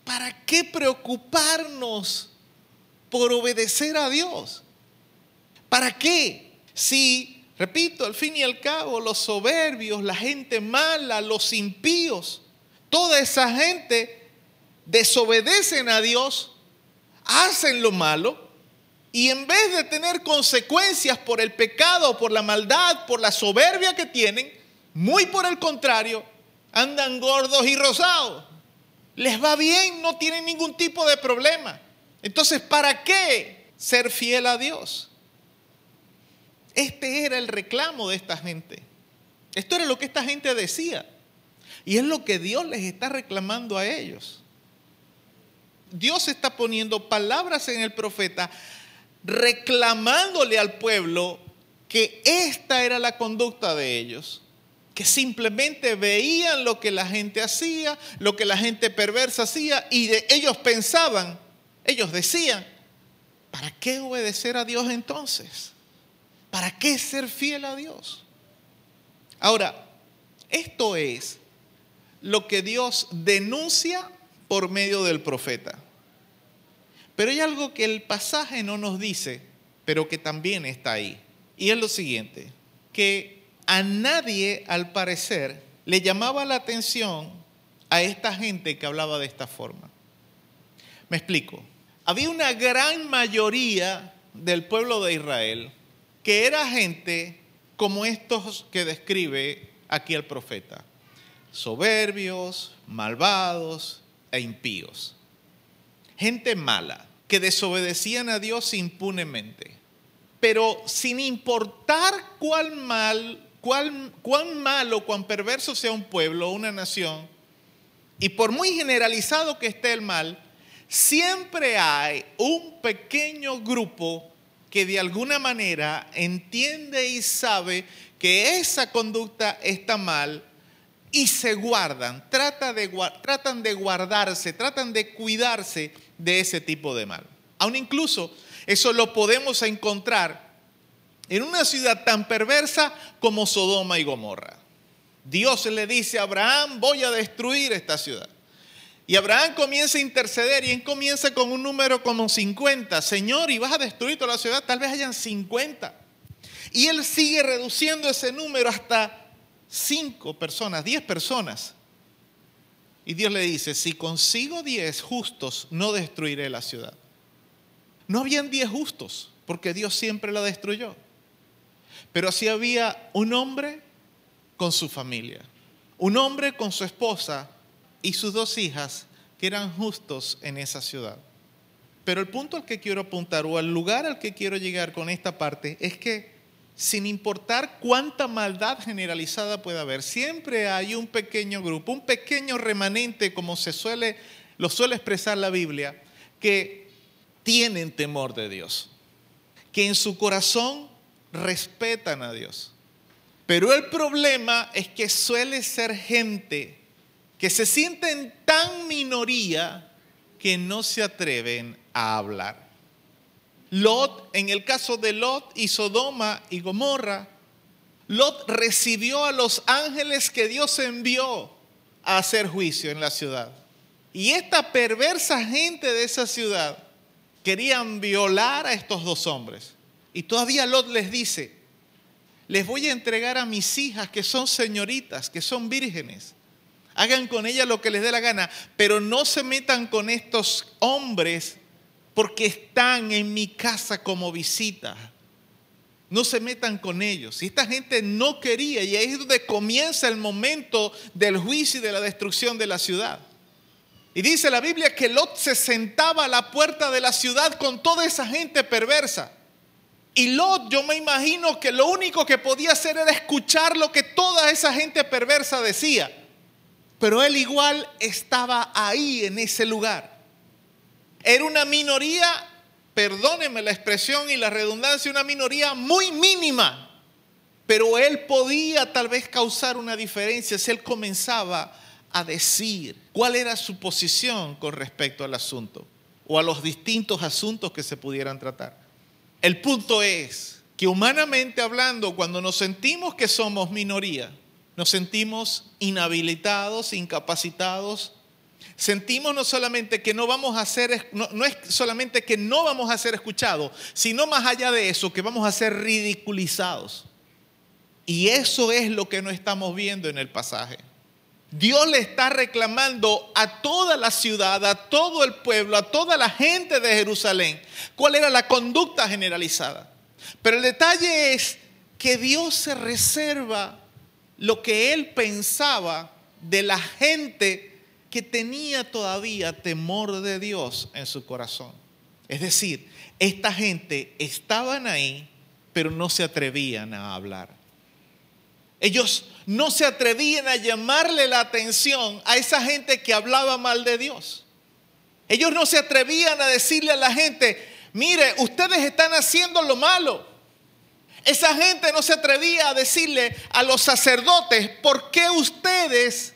¿para qué preocuparnos por obedecer a Dios? ¿Para qué? Si Repito, al fin y al cabo, los soberbios, la gente mala, los impíos, toda esa gente desobedecen a Dios, hacen lo malo y en vez de tener consecuencias por el pecado, por la maldad, por la soberbia que tienen, muy por el contrario, andan gordos y rosados. Les va bien, no tienen ningún tipo de problema. Entonces, ¿para qué ser fiel a Dios? Este era el reclamo de esta gente. Esto era lo que esta gente decía. Y es lo que Dios les está reclamando a ellos. Dios está poniendo palabras en el profeta reclamándole al pueblo que esta era la conducta de ellos, que simplemente veían lo que la gente hacía, lo que la gente perversa hacía y de ellos pensaban, ellos decían, ¿para qué obedecer a Dios entonces? ¿Para qué ser fiel a Dios? Ahora, esto es lo que Dios denuncia por medio del profeta. Pero hay algo que el pasaje no nos dice, pero que también está ahí. Y es lo siguiente, que a nadie al parecer le llamaba la atención a esta gente que hablaba de esta forma. Me explico. Había una gran mayoría del pueblo de Israel que era gente como estos que describe aquí el profeta, soberbios, malvados e impíos. Gente mala, que desobedecían a Dios impunemente. pero sin importar cuál mal, cuán malo, cuán perverso sea un pueblo o una nación, y por muy generalizado que esté el mal, siempre hay un pequeño grupo que de alguna manera entiende y sabe que esa conducta está mal y se guardan, tratan de, guardarse, tratan de cuidarse de ese tipo de mal. Aún incluso eso lo podemos encontrar en una ciudad tan perversa como Sodoma y Gomorra. Dios le dice a Abraham, voy a destruir esta ciudad. Y Abraham comienza a interceder y él comienza con un número como 50. Señor, y vas a destruir toda la ciudad, tal vez hayan 50. Y él sigue reduciendo ese número hasta 5 personas, 10 personas. Y Dios le dice, si consigo 10 justos, no destruiré la ciudad. No habían 10 justos, porque Dios siempre la destruyó. Pero así había un hombre con su familia, un hombre con su esposa y sus dos hijas que eran justos en esa ciudad. Pero el punto al que quiero apuntar o al lugar al que quiero llegar con esta parte es que sin importar cuánta maldad generalizada pueda haber, siempre hay un pequeño grupo, un pequeño remanente, como se suele, lo suele expresar la Biblia, que tienen temor de Dios, que en su corazón respetan a Dios. Pero el problema es que suele ser gente que se sienten tan minoría que no se atreven a hablar. Lot, en el caso de Lot y Sodoma y Gomorra, Lot recibió a los ángeles que Dios envió a hacer juicio en la ciudad. Y esta perversa gente de esa ciudad querían violar a estos dos hombres. Y todavía Lot les dice, les voy a entregar a mis hijas que son señoritas, que son vírgenes hagan con ella lo que les dé la gana, pero no se metan con estos hombres porque están en mi casa como visita. No se metan con ellos. Y esta gente no quería, y ahí es donde comienza el momento del juicio y de la destrucción de la ciudad. Y dice la Biblia que Lot se sentaba a la puerta de la ciudad con toda esa gente perversa. Y Lot, yo me imagino que lo único que podía hacer era escuchar lo que toda esa gente perversa decía. Pero él igual estaba ahí en ese lugar. Era una minoría, perdónenme la expresión y la redundancia, una minoría muy mínima. Pero él podía tal vez causar una diferencia si él comenzaba a decir cuál era su posición con respecto al asunto o a los distintos asuntos que se pudieran tratar. El punto es que humanamente hablando, cuando nos sentimos que somos minoría, nos sentimos inhabilitados, incapacitados. Sentimos no solamente que no vamos a ser, no, no, es solamente que no vamos a ser escuchados, sino más allá de eso, que vamos a ser ridiculizados. Y eso es lo que no estamos viendo en el pasaje. Dios le está reclamando a toda la ciudad, a todo el pueblo, a toda la gente de Jerusalén, cuál era la conducta generalizada. Pero el detalle es que Dios se reserva lo que él pensaba de la gente que tenía todavía temor de Dios en su corazón. Es decir, esta gente estaban ahí, pero no se atrevían a hablar. Ellos no se atrevían a llamarle la atención a esa gente que hablaba mal de Dios. Ellos no se atrevían a decirle a la gente, mire, ustedes están haciendo lo malo. Esa gente no se atrevía a decirle a los sacerdotes, ¿por qué ustedes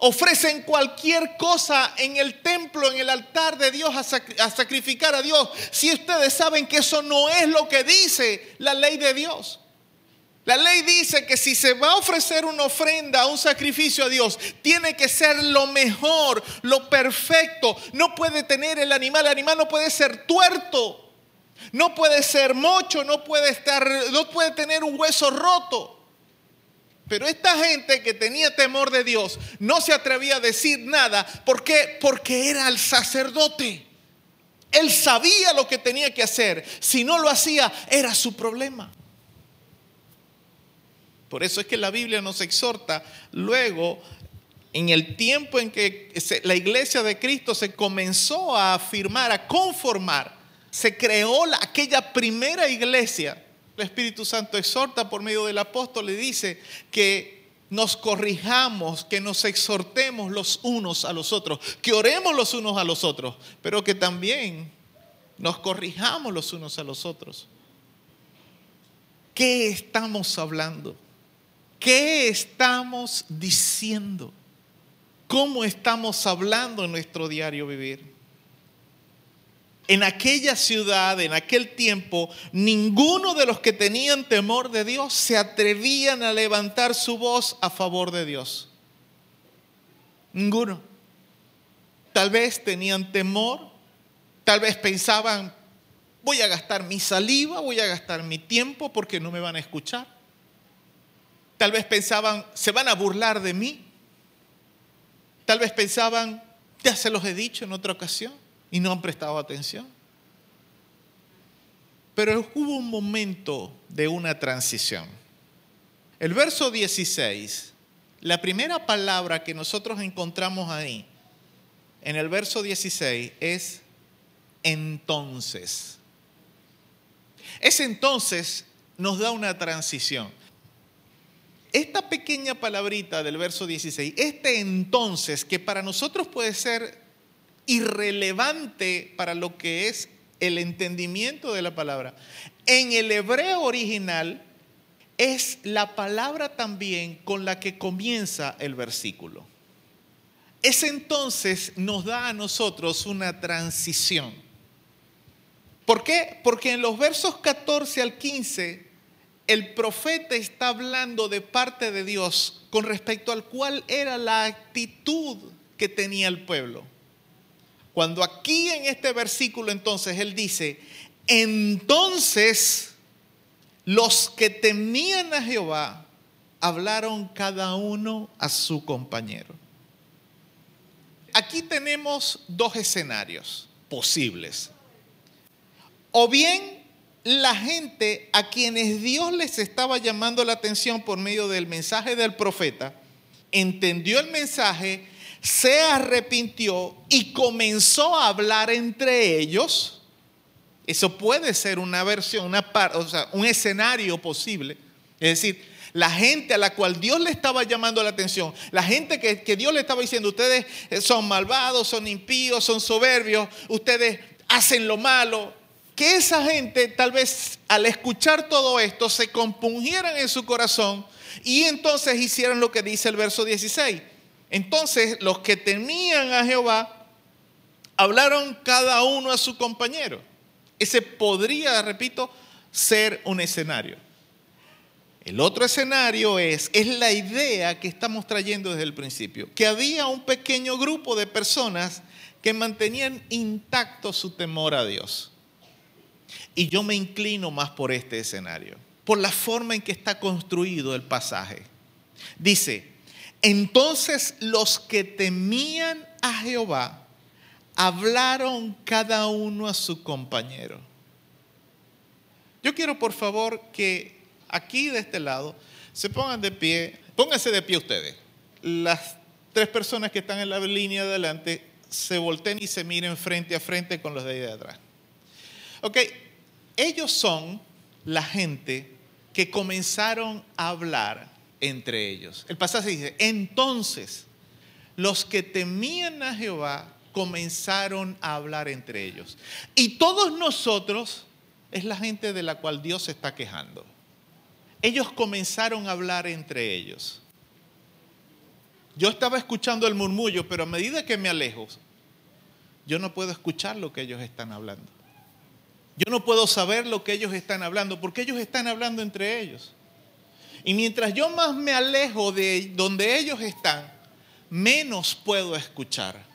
ofrecen cualquier cosa en el templo, en el altar de Dios a, sacrificar a Dios, si ustedes saben que eso no es lo que dice la ley de Dios? La ley dice que si se va a ofrecer una ofrenda, un sacrificio a Dios, tiene que ser lo mejor, lo perfecto. No puede tener el animal, el animal no puede ser tuerto. No puede ser mocho, no puede estar, no puede tener un hueso roto. Pero esta gente que tenía temor de Dios no se atrevía a decir nada. ¿Por qué? Porque era el sacerdote. Él sabía lo que tenía que hacer. Si no lo hacía, era su problema. Por eso es que la Biblia nos exhorta luego, en el tiempo en que la iglesia de Cristo se comenzó a afirmar, a conformar se creó aquella primera iglesia, el Espíritu Santo exhorta por medio del apóstol y dice que nos corrijamos, que nos exhortemos los unos a los otros, que oremos los unos a los otros, pero que también nos corrijamos los unos a los otros. ¿Qué estamos hablando? ¿Qué estamos diciendo? ¿Cómo estamos hablando en nuestro diario vivir? En aquella ciudad, en aquel tiempo, ninguno de los que tenían temor de Dios se atrevían a levantar su voz a favor de Dios. Ninguno. Tal vez tenían temor, tal vez pensaban, voy a gastar mi saliva, voy a gastar mi tiempo porque no me van a escuchar. Tal vez pensaban, se van a burlar de mí. Tal vez pensaban, ya se los he dicho en otra ocasión y no han prestado atención. Pero hubo un momento de una transición. El verso 16, la primera palabra que nosotros encontramos ahí, en el verso 16, es entonces. Ese entonces nos da una transición esta pequeña palabrita del verso 16, este entonces, que para nosotros puede ser irrelevante para lo que es el entendimiento de la palabra, en el hebreo original es la palabra también con la que comienza el versículo. Ese entonces nos da a nosotros una transición. ¿Por qué? Porque en los versos 14 al 15 el profeta está hablando de parte de Dios con respecto al cual era la actitud que tenía el pueblo. Cuando aquí en este versículo entonces él dice, entonces los que temían a Jehová hablaron cada uno a su compañero. Aquí tenemos dos escenarios posibles. O bien la gente a quienes Dios les estaba llamando la atención por medio del mensaje del profeta, entendió el mensaje, se arrepintió y comenzó a hablar entre ellos. Eso puede ser una versión, una o sea, un escenario posible. Es decir, la gente a la cual Dios le estaba llamando la atención, la gente que, que Dios le estaba diciendo, ustedes son malvados, son impíos, son soberbios, ustedes hacen lo malo, que esa gente tal vez al escuchar todo esto se compungieran en su corazón y entonces hicieran lo que dice el verso 16. Entonces los que temían a Jehová hablaron cada uno a su compañero. Ese podría, repito, ser un escenario. El otro escenario es, es la idea que estamos trayendo desde el principio, que había un pequeño grupo de personas que mantenían intacto su temor a Dios. Y yo me inclino más por este escenario, por la forma en que está construido el pasaje. Dice, entonces los que temían a Jehová hablaron cada uno a su compañero. Yo quiero por favor que aquí de este lado se pongan de pie, pónganse de pie ustedes. Las tres personas que están en la línea de adelante se volteen y se miren frente a frente con los de ahí de atrás. Ok, ellos son la gente que comenzaron a hablar entre ellos. El pasaje dice, entonces los que temían a Jehová comenzaron a hablar entre ellos. Y todos nosotros es la gente de la cual Dios se está quejando. Ellos comenzaron a hablar entre ellos. Yo estaba escuchando el murmullo, pero a medida que me alejo, yo no puedo escuchar lo que ellos están hablando. Yo no puedo saber lo que ellos están hablando, porque ellos están hablando entre ellos. Y mientras yo más me alejo de donde ellos están, menos puedo escuchar.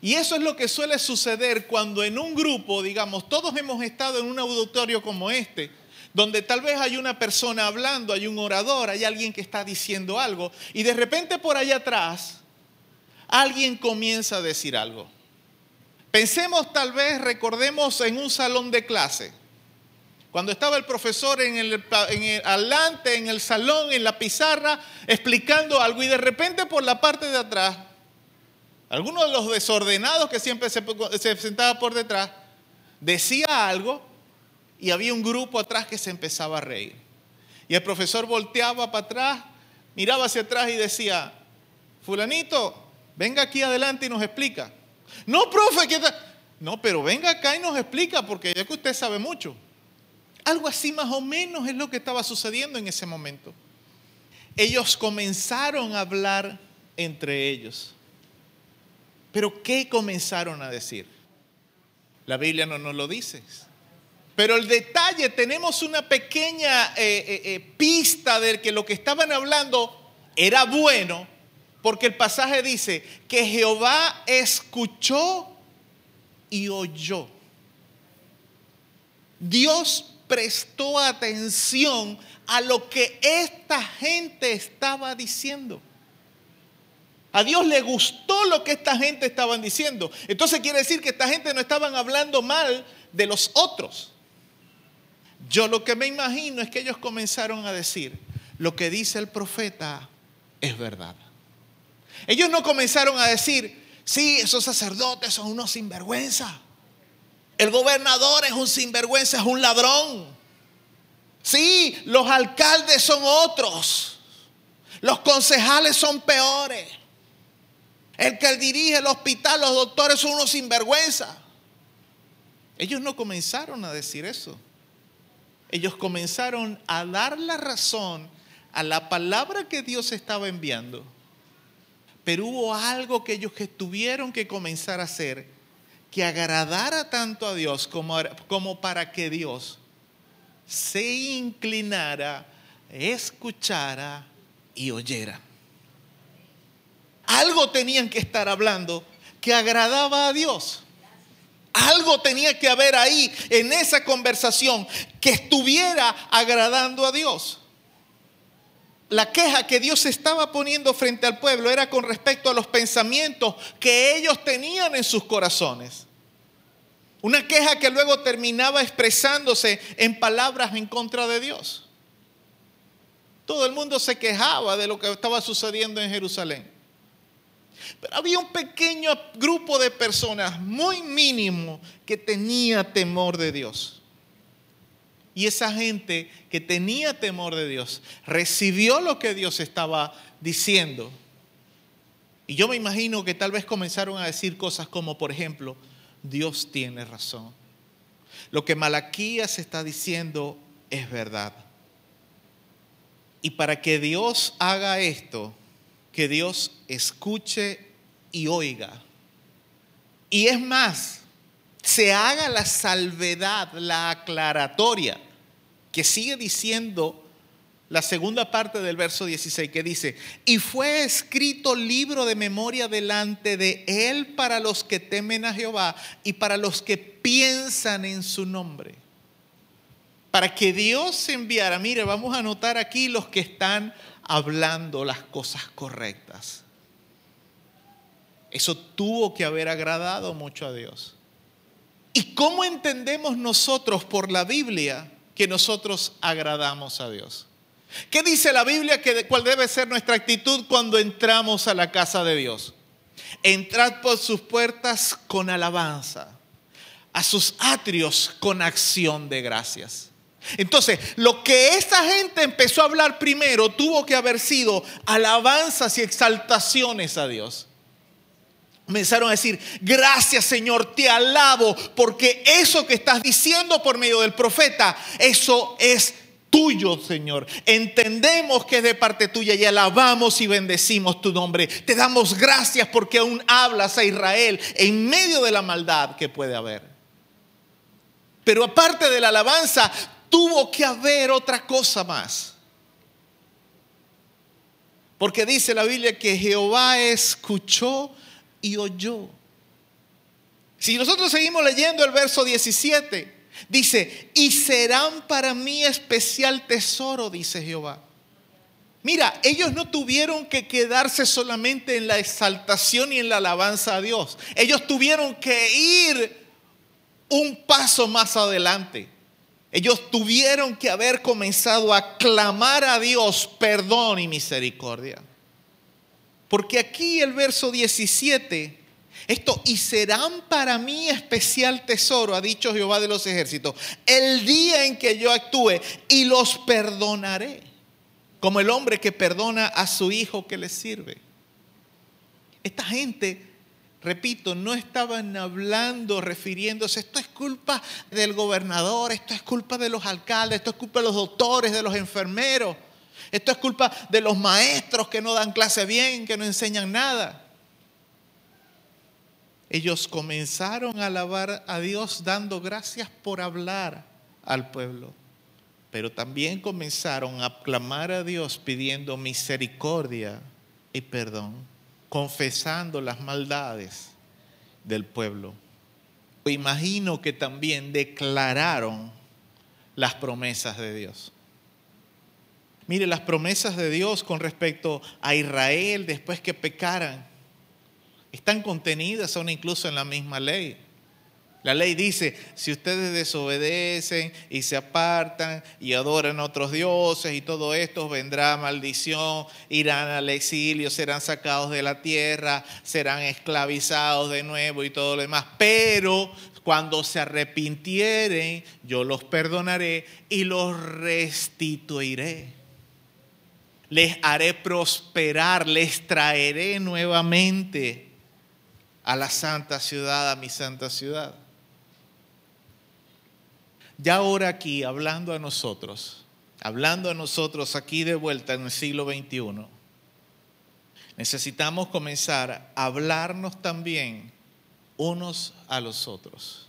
Y eso es lo que suele suceder cuando en un grupo, digamos, todos hemos estado en un auditorio como este, donde tal vez hay una persona hablando, hay un orador, hay alguien que está diciendo algo, y de repente por allá atrás alguien comienza a decir algo. Pensemos tal vez, recordemos en un salón de clase, cuando estaba el profesor en el, adelante, en el salón, en la pizarra, explicando algo y de repente por la parte de atrás, algunos de los desordenados que siempre se, se sentaba por detrás, decía algo y había un grupo atrás que se empezaba a reír. Y el profesor volteaba para atrás, miraba hacia atrás y decía, fulanito, venga aquí adelante y nos explica. No, profe, ¿qué No, pero venga acá y nos explica porque ya que usted sabe mucho. Algo así más o menos es lo que estaba sucediendo en ese momento. Ellos comenzaron a hablar entre ellos. Pero ¿qué comenzaron a decir? La Biblia no nos lo dice. Pero el detalle, tenemos una pequeña eh, eh, eh, pista de que lo que estaban hablando era bueno, porque el pasaje dice que Jehová escuchó y oyó. Dios prestó atención a lo que esta gente estaba diciendo. A Dios le gustó lo que esta gente estaban diciendo. Entonces quiere decir que esta gente no estaban hablando mal de los otros. Yo lo que me imagino es que ellos comenzaron a decir, lo que dice el profeta es verdad. Ellos no comenzaron a decir, sí, esos sacerdotes son unos sinvergüenza. El gobernador es un sinvergüenza, es un ladrón. Sí, los alcaldes son otros. Los concejales son peores. El que dirige el hospital, los doctores son unos sinvergüenza. Ellos no comenzaron a decir eso ellos comenzaron a dar la razón a la palabra que Dios estaba enviando. Pero hubo algo que ellos tuvieron que comenzar a hacer que agradara tanto a Dios como, para que Dios se inclinara, escuchara y oyera. Algo tenían que estar hablando que agradaba a Dios. Algo tenía que haber ahí en esa conversación que estuviera agradando a Dios. La queja que Dios estaba poniendo frente al pueblo era con respecto a los pensamientos que ellos tenían en sus corazones. Una queja que luego terminaba expresándose en palabras en contra de Dios. Todo el mundo se quejaba de lo que estaba sucediendo en Jerusalén. Pero había un pequeño grupo de personas, muy mínimo, que tenía temor de Dios. Y esa gente que tenía temor de Dios recibió lo que Dios estaba diciendo. Y yo me imagino que tal vez comenzaron a decir cosas como, por ejemplo, Dios tiene razón. Lo que Malaquías está diciendo es verdad. Y para que Dios haga esto, que Dios escuche y oiga. Y es más, se haga la salvedad, la aclaratoria, que sigue diciendo la segunda parte del verso 16, que dice, y fue escrito libro de memoria delante de él para los que temen a Jehová y para los que piensan en su nombre. Para que Dios enviara, mire, vamos a anotar aquí los que están hablando las cosas correctas. Eso tuvo que haber agradado mucho a Dios. ¿Y cómo entendemos nosotros por la Biblia que nosotros agradamos a Dios? ¿Qué dice la Biblia que cuál debe ser nuestra actitud cuando entramos a la casa de Dios? Entrad por sus puertas con alabanza, a sus atrios con acción de gracias. Entonces, lo que esta gente empezó a hablar primero tuvo que haber sido alabanzas y exaltaciones a Dios. Comenzaron a decir, gracias Señor, te alabo, porque eso que estás diciendo por medio del profeta, eso es tuyo, Señor. Entendemos que es de parte tuya y alabamos y bendecimos tu nombre. Te damos gracias porque aún hablas a Israel en medio de la maldad que puede haber. Pero aparte de la alabanza, tuvo que haber otra cosa más. Porque dice la Biblia que Jehová escuchó y oyó. Si nosotros seguimos leyendo el verso 17, dice, y serán para mí especial tesoro, dice Jehová. Mira, ellos no tuvieron que quedarse solamente en la exaltación y en la alabanza a Dios. Ellos tuvieron que ir un paso más adelante. Ellos tuvieron que haber comenzado a clamar a Dios perdón y misericordia. Porque aquí el verso 17 Esto, y serán para mí especial tesoro, ha dicho Jehová de los ejércitos, el día en que yo actúe y los perdonaré, como el hombre que perdona a su hijo que le sirve. Esta gente, repito, no estaban hablando, refiriéndose, esto es culpa del gobernador, esto es culpa de los alcaldes, esto es culpa de los doctores, de los enfermeros, esto es culpa de los maestros que no dan clase bien, que no enseñan nada ellos comenzaron a alabar a Dios dando gracias por hablar al pueblo, pero también comenzaron a clamar a Dios pidiendo misericordia y perdón, confesando las maldades del pueblo. Imagino que también declararon las promesas de Dios. Mire, las promesas de Dios con respecto a Israel después que pecaran están contenidas, son incluso en la misma ley. La ley dice, si ustedes desobedecen y se apartan y adoran a otros dioses y todo esto, vendrá maldición, irán al exilio, serán sacados de la tierra, serán esclavizados de nuevo y todo lo demás. Pero cuando se arrepintieren, yo los perdonaré y los restituiré. Les haré prosperar, les traeré nuevamente a la santa ciudad, a mi santa ciudad. Ya ahora aquí, hablando a nosotros, hablando a nosotros aquí de vuelta en el siglo XXI, necesitamos comenzar a hablarnos también unos a los otros.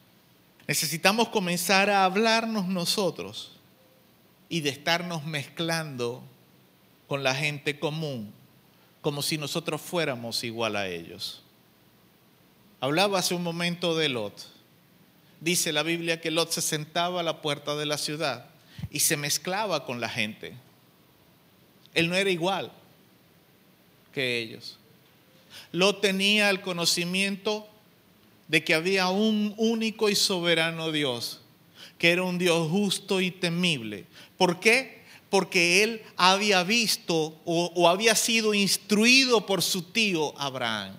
Necesitamos comenzar a hablarnos nosotros y de estarnos mezclando con la gente común, como si nosotros fuéramos igual a ellos. Hablaba hace un momento de Lot. Dice la Biblia que Lot se sentaba a la puerta de la ciudad y se mezclaba con la gente. Él no era igual que ellos. Lot tenía el conocimiento de que había un único y soberano Dios, que era un Dios justo y temible. ¿Por qué? Porque él había visto o, había sido instruido por su tío Abraham.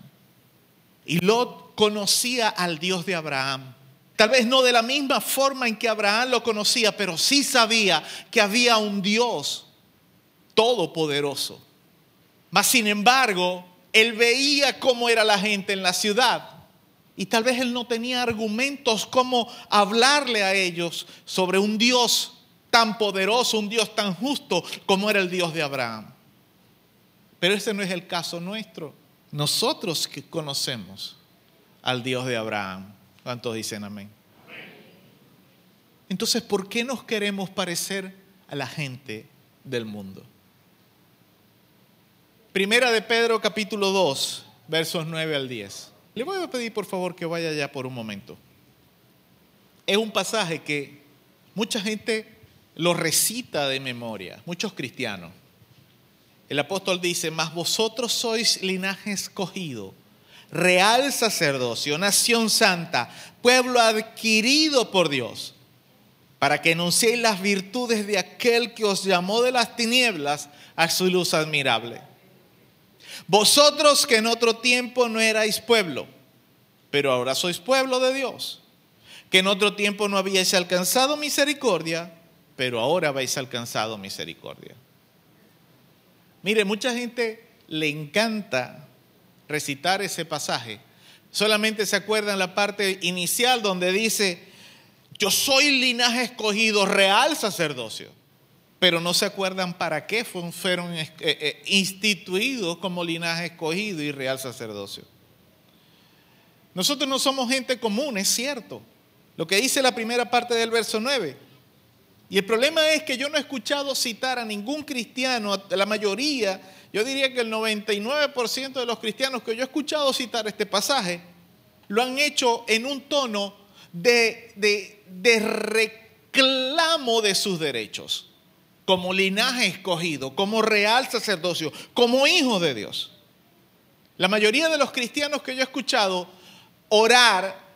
Y Lot conocía al Dios de Abraham. Tal vez no de la misma forma en que Abraham lo conocía, pero sí sabía que había un Dios todopoderoso. Mas sin embargo, él veía cómo era la gente en la ciudad. Y tal vez él no tenía argumentos como hablarle a ellos sobre un Dios tan poderoso, un Dios tan justo como era el Dios de Abraham. Pero ese no es el caso nuestro. Nosotros que conocemos al Dios de Abraham. ¿Cuántos dicen amén? Entonces, ¿por qué nos queremos parecer a la gente del mundo? Primera de Pedro capítulo 2, versos 9 al 10. Le voy a pedir por favor que vaya ya por un momento. Es un pasaje que mucha gente lo recita de memoria, muchos cristianos. El apóstol dice, mas vosotros sois linaje escogido real sacerdocio, nación santa, pueblo adquirido por Dios, para que enunciéis las virtudes de aquel que os llamó de las tinieblas a su luz admirable. Vosotros que en otro tiempo no erais pueblo, pero ahora sois pueblo de Dios, que en otro tiempo no habíais alcanzado misericordia, pero ahora habéis alcanzado misericordia. Mire, mucha gente le encanta recitar ese pasaje. Solamente se acuerdan la parte inicial donde dice, yo soy linaje escogido, real sacerdocio. Pero no se acuerdan para qué fueron eh, eh, instituidos como linaje escogido y real sacerdocio. Nosotros no somos gente común, es cierto. Lo que dice la primera parte del verso 9. Y el problema es que yo no he escuchado citar a ningún cristiano, la mayoría, yo diría que el 99% de los cristianos que yo he escuchado citar este pasaje, lo han hecho en un tono de, de reclamo de sus derechos, como linaje escogido, como real sacerdocio, como hijos de Dios. La mayoría de los cristianos que yo he escuchado orar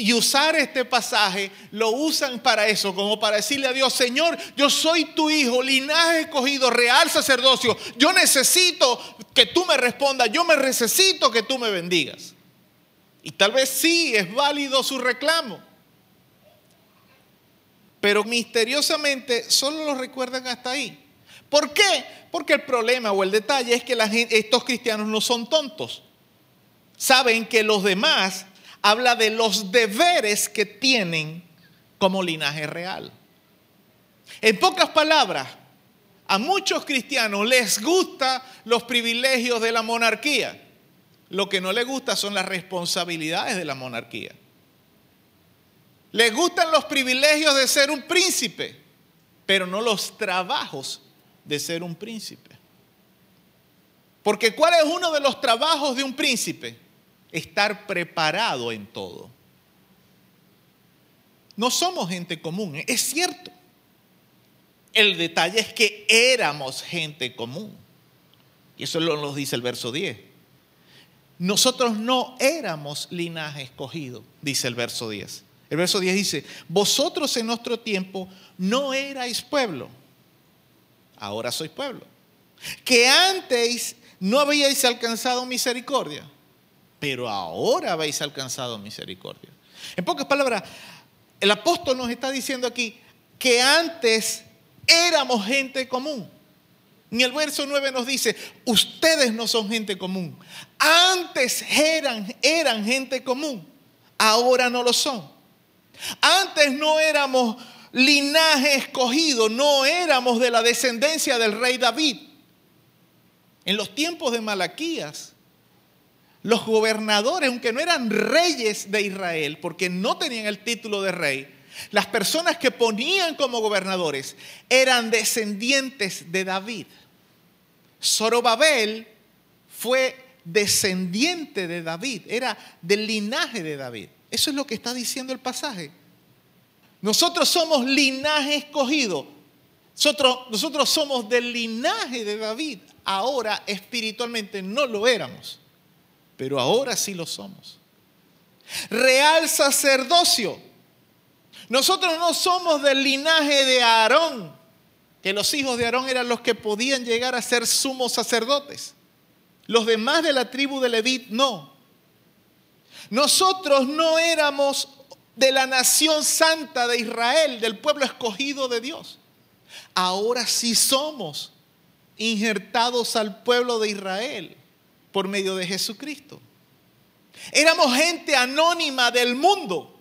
y usar este pasaje lo usan para eso, como para decirle a Dios, Señor, yo soy tu hijo, linaje escogido, real sacerdocio, yo necesito que tú me respondas, yo me necesito que tú me bendigas. Y tal vez sí es válido su reclamo. Pero misteriosamente solo lo recuerdan hasta ahí. ¿Por qué? Porque el problema o el detalle es que estos cristianos no son tontos. Saben que los demás habla de los deberes que tienen como linaje real. En pocas palabras, a muchos cristianos les gustan los privilegios de la monarquía. Lo que no les gusta son las responsabilidades de la monarquía. Les gustan los privilegios de ser un príncipe, pero no los trabajos de ser un príncipe. Porque ¿cuál es uno de los trabajos de un príncipe? Estar preparado en todo. No somos gente común, ¿eh? es cierto. El detalle es que éramos gente común. Y eso lo nos dice el verso 10. Nosotros no éramos linaje escogido, dice el verso 10. El verso 10 dice, vosotros en nuestro tiempo no erais pueblo, ahora sois pueblo. Que antes no habíais alcanzado misericordia, pero ahora habéis alcanzado misericordia. En pocas palabras, el apóstol nos está diciendo aquí que antes éramos gente común. En el verso 9 nos dice, ustedes no son gente común. Antes eran, eran gente común, ahora no lo son. Antes no éramos linaje escogido, no éramos de la descendencia del rey David. En los tiempos de Malaquías, los gobernadores, aunque no eran reyes de Israel, porque no tenían el título de rey, las personas que ponían como gobernadores eran descendientes de David. Zorobabel fue descendiente de David, era del linaje de David. Eso es lo que está diciendo el pasaje. Nosotros somos linaje escogido. Nosotros, nosotros somos del linaje de David. Ahora espiritualmente no lo éramos, pero ahora sí lo somos. Real sacerdocio. Nosotros no somos del linaje de Aarón, que los hijos de Aarón eran los que podían llegar a ser sumos sacerdotes. Los demás de la tribu de Levit no. Nosotros no éramos de la nación santa de Israel, del pueblo escogido de Dios. Ahora sí somos injertados al pueblo de Israel por medio de Jesucristo. Éramos gente anónima del mundo.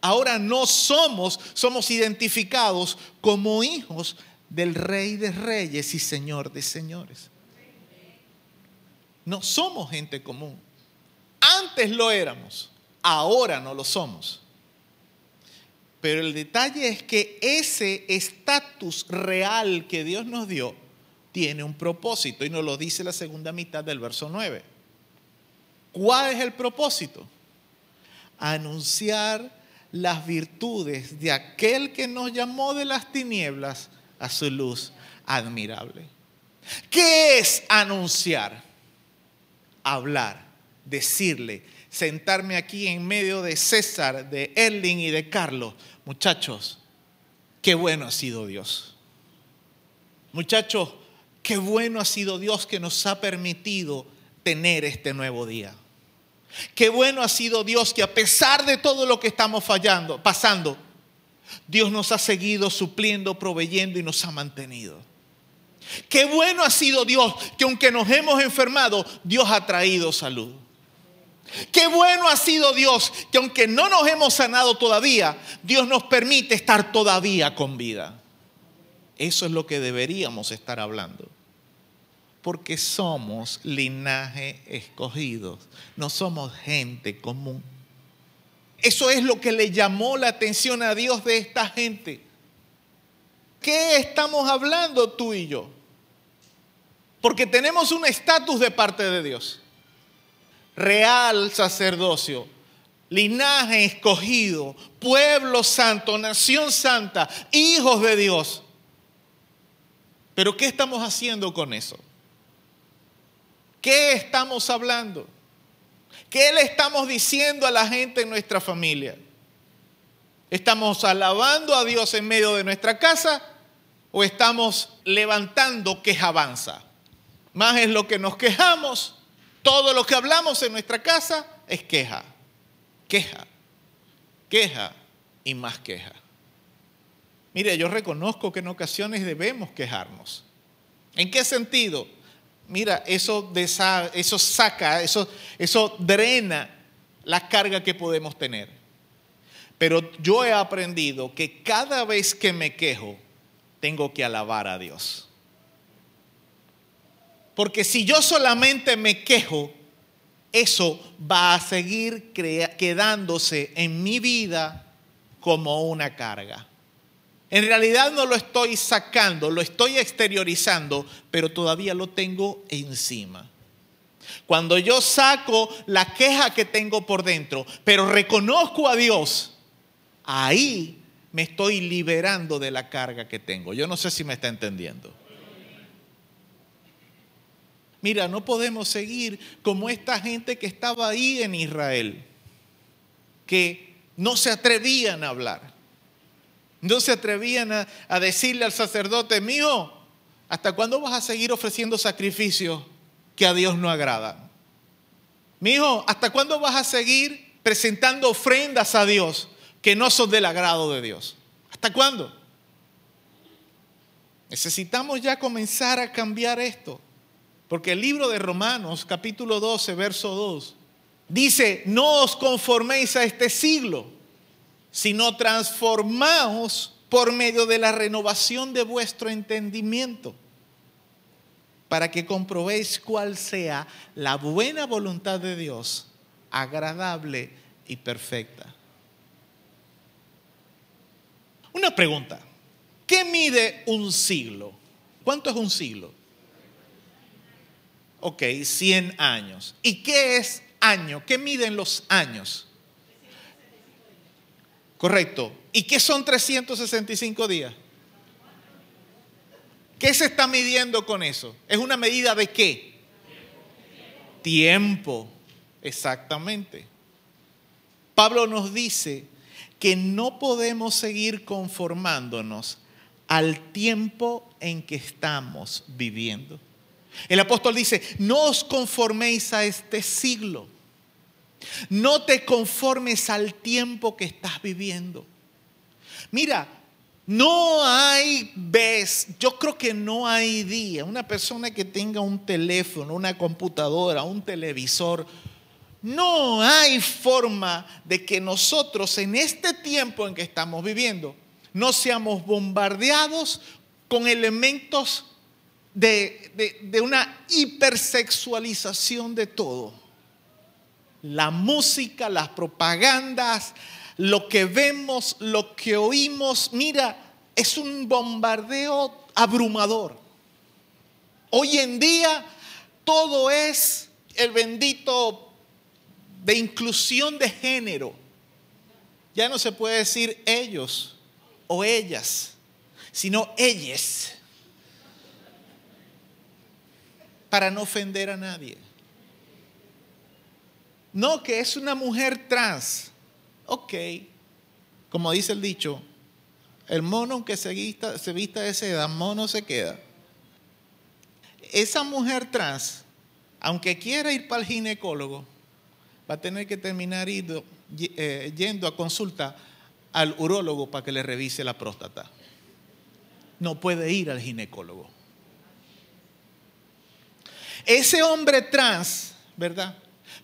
Ahora no somos, somos identificados como hijos del Rey de Reyes y Señor de Señores. No somos gente común. Antes lo éramos, ahora no lo somos. Pero el detalle es que ese estatus real que Dios nos dio tiene un propósito y nos lo dice la segunda mitad del verso 9. ¿Cuál es el propósito? Anunciar las virtudes de aquel que nos llamó de las tinieblas a su luz admirable. ¿Qué es anunciar? Hablar decirle, sentarme aquí en medio de César, de Erling y de Carlos, muchachos, qué bueno ha sido Dios. Muchachos, qué bueno ha sido Dios que nos ha permitido tener este nuevo día. Qué bueno ha sido Dios que a pesar de todo lo que estamos fallando, pasando, Dios nos ha seguido supliendo, proveyendo y nos ha mantenido. Qué bueno ha sido Dios que aunque nos hemos enfermado, Dios ha traído salud. Qué bueno ha sido Dios que aunque no nos hemos sanado todavía, Dios nos permite estar todavía con vida. Eso es lo que deberíamos estar hablando. Porque somos linaje escogidos, no somos gente común. Eso es lo que le llamó la atención a Dios de esta gente. ¿Qué estamos hablando tú y yo? Porque tenemos un estatus de parte de Dios real sacerdocio, linaje escogido, pueblo santo, nación santa, hijos de Dios. Pero ¿qué estamos haciendo con eso? ¿Qué estamos hablando? ¿Qué le estamos diciendo a la gente en nuestra familia? ¿Estamos alabando a Dios en medio de nuestra casa o estamos levantando quejabanza? Más es lo que nos quejamos todo lo que hablamos en nuestra casa es queja. queja, queja y más queja. Mire, yo reconozco que en ocasiones debemos quejarnos. ¿En qué sentido? Mira, eso, eso saca, eso, eso drena la carga que podemos tener. Pero yo he aprendido que cada vez que me quejo, tengo que alabar a Dios. Porque si yo solamente me quejo, eso va a seguir quedándose en mi vida como una carga. En realidad no lo estoy sacando, lo estoy exteriorizando, pero todavía lo tengo encima. Cuando yo saco la queja que tengo por dentro, pero reconozco a Dios, ahí me estoy liberando de la carga que tengo. Yo no sé si me está entendiendo. Mira, no podemos seguir como esta gente que estaba ahí en Israel, que no se atrevían a hablar. No se atrevían a, decirle al sacerdote, mío, ¿hasta cuándo vas a seguir ofreciendo sacrificios que a Dios no agradan? Mijo, ¿hasta cuándo vas a seguir presentando ofrendas a Dios que no son del agrado de Dios? ¿Hasta cuándo? Necesitamos ya comenzar a cambiar esto. Porque el libro de Romanos, capítulo 12, verso 2, dice, no os conforméis a este siglo sino transformaos por medio de la renovación de vuestro entendimiento, para que comprobéis cuál sea la buena voluntad de Dios, agradable y perfecta. Una pregunta, ¿qué mide un siglo? ¿Cuánto es un siglo? Ok, 100 años. ¿Y qué es año? ¿Qué miden los años? Correcto. ¿Y qué son 365 días? ¿Qué se está midiendo con eso? ¿Es una medida de qué? Tiempo. Exactamente. Pablo nos dice que no podemos seguir conformándonos al tiempo en que estamos viviendo. El apóstol dice, no os conforméis a este siglo no te conformes al tiempo que estás viviendo. Mira, no hay vez, yo creo que no hay día, una persona que tenga un teléfono, una computadora, un televisor, no hay forma de que nosotros en este tiempo en que estamos viviendo no seamos bombardeados con elementos de, de una hipersexualización de todo la música, las propagandas, lo que vemos, lo que oímos, mira, es un bombardeo abrumador. Hoy en día todo es el bendito de inclusión de género. Ya no se puede decir ellos o ellas, sino ellas, para no ofender a nadie. No, que es una mujer trans. Ok, como dice el dicho, el mono aunque se vista, se vista de seda, mono se queda. Esa mujer trans, aunque quiera ir para el ginecólogo, va a tener que terminar eh, yendo a consulta al urólogo para que le revise la próstata. No puede ir al ginecólogo. Ese hombre trans, ¿verdad?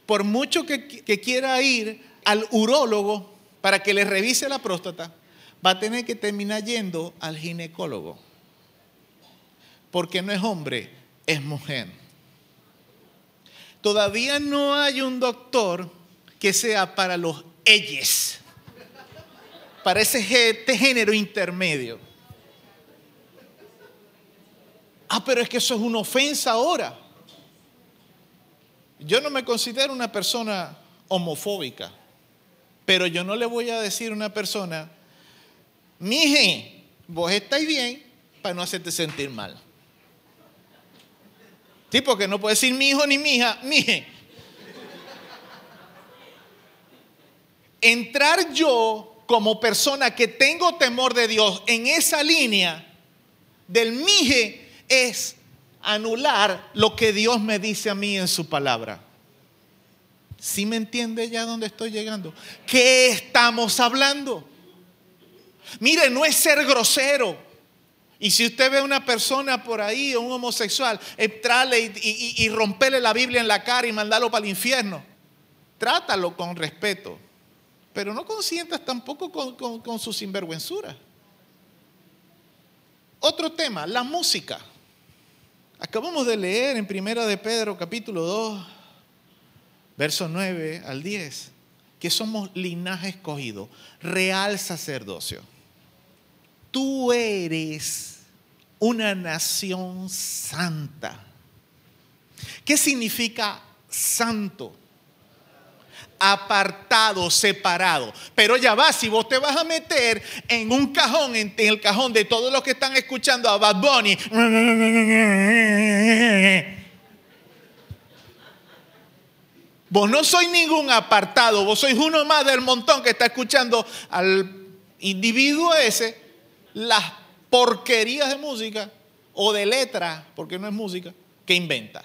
Por mucho que, quiera ir al urólogo para que le revise la próstata, va a tener que terminar yendo al ginecólogo. Porque no es hombre, es mujer. Todavía no hay un doctor que sea para los ellos, para ese este género intermedio. Ah, pero es que eso es una ofensa ahora. Yo no me considero una persona homofóbica, pero yo no le voy a decir a una persona, mije, vos estáis bien para no hacerte sentir mal. Sí, porque no puede decir mi hijo ni mi hija, mije. Entrar yo como persona que tengo temor de Dios en esa línea del mije es anular lo que Dios me dice a mí en su palabra. ¿Sí me entiende ya dónde estoy llegando? ¿Qué estamos hablando? Mire, no es ser grosero. Y si usted ve a una persona por ahí, un homosexual, entrarle y, y, romperle la Biblia en la cara y mandarlo para el infierno, trátalo con respeto. Pero no consientas tampoco con, con, con su sinvergüenzura. Otro tema, la música. Acabamos de leer en Primera de Pedro capítulo 2, verso 9 al 10, que somos linaje escogido, real sacerdocio. Tú eres una nación santa. ¿Qué significa santo? Apartado, separado. Pero ya va, si vos te vas a meter en un cajón, en, el cajón de todos los que están escuchando a Bad Bunny, vos no sois ningún apartado, vos sois uno más del montón que está escuchando al individuo ese las porquerías de música o de letra, porque no es música, que inventa.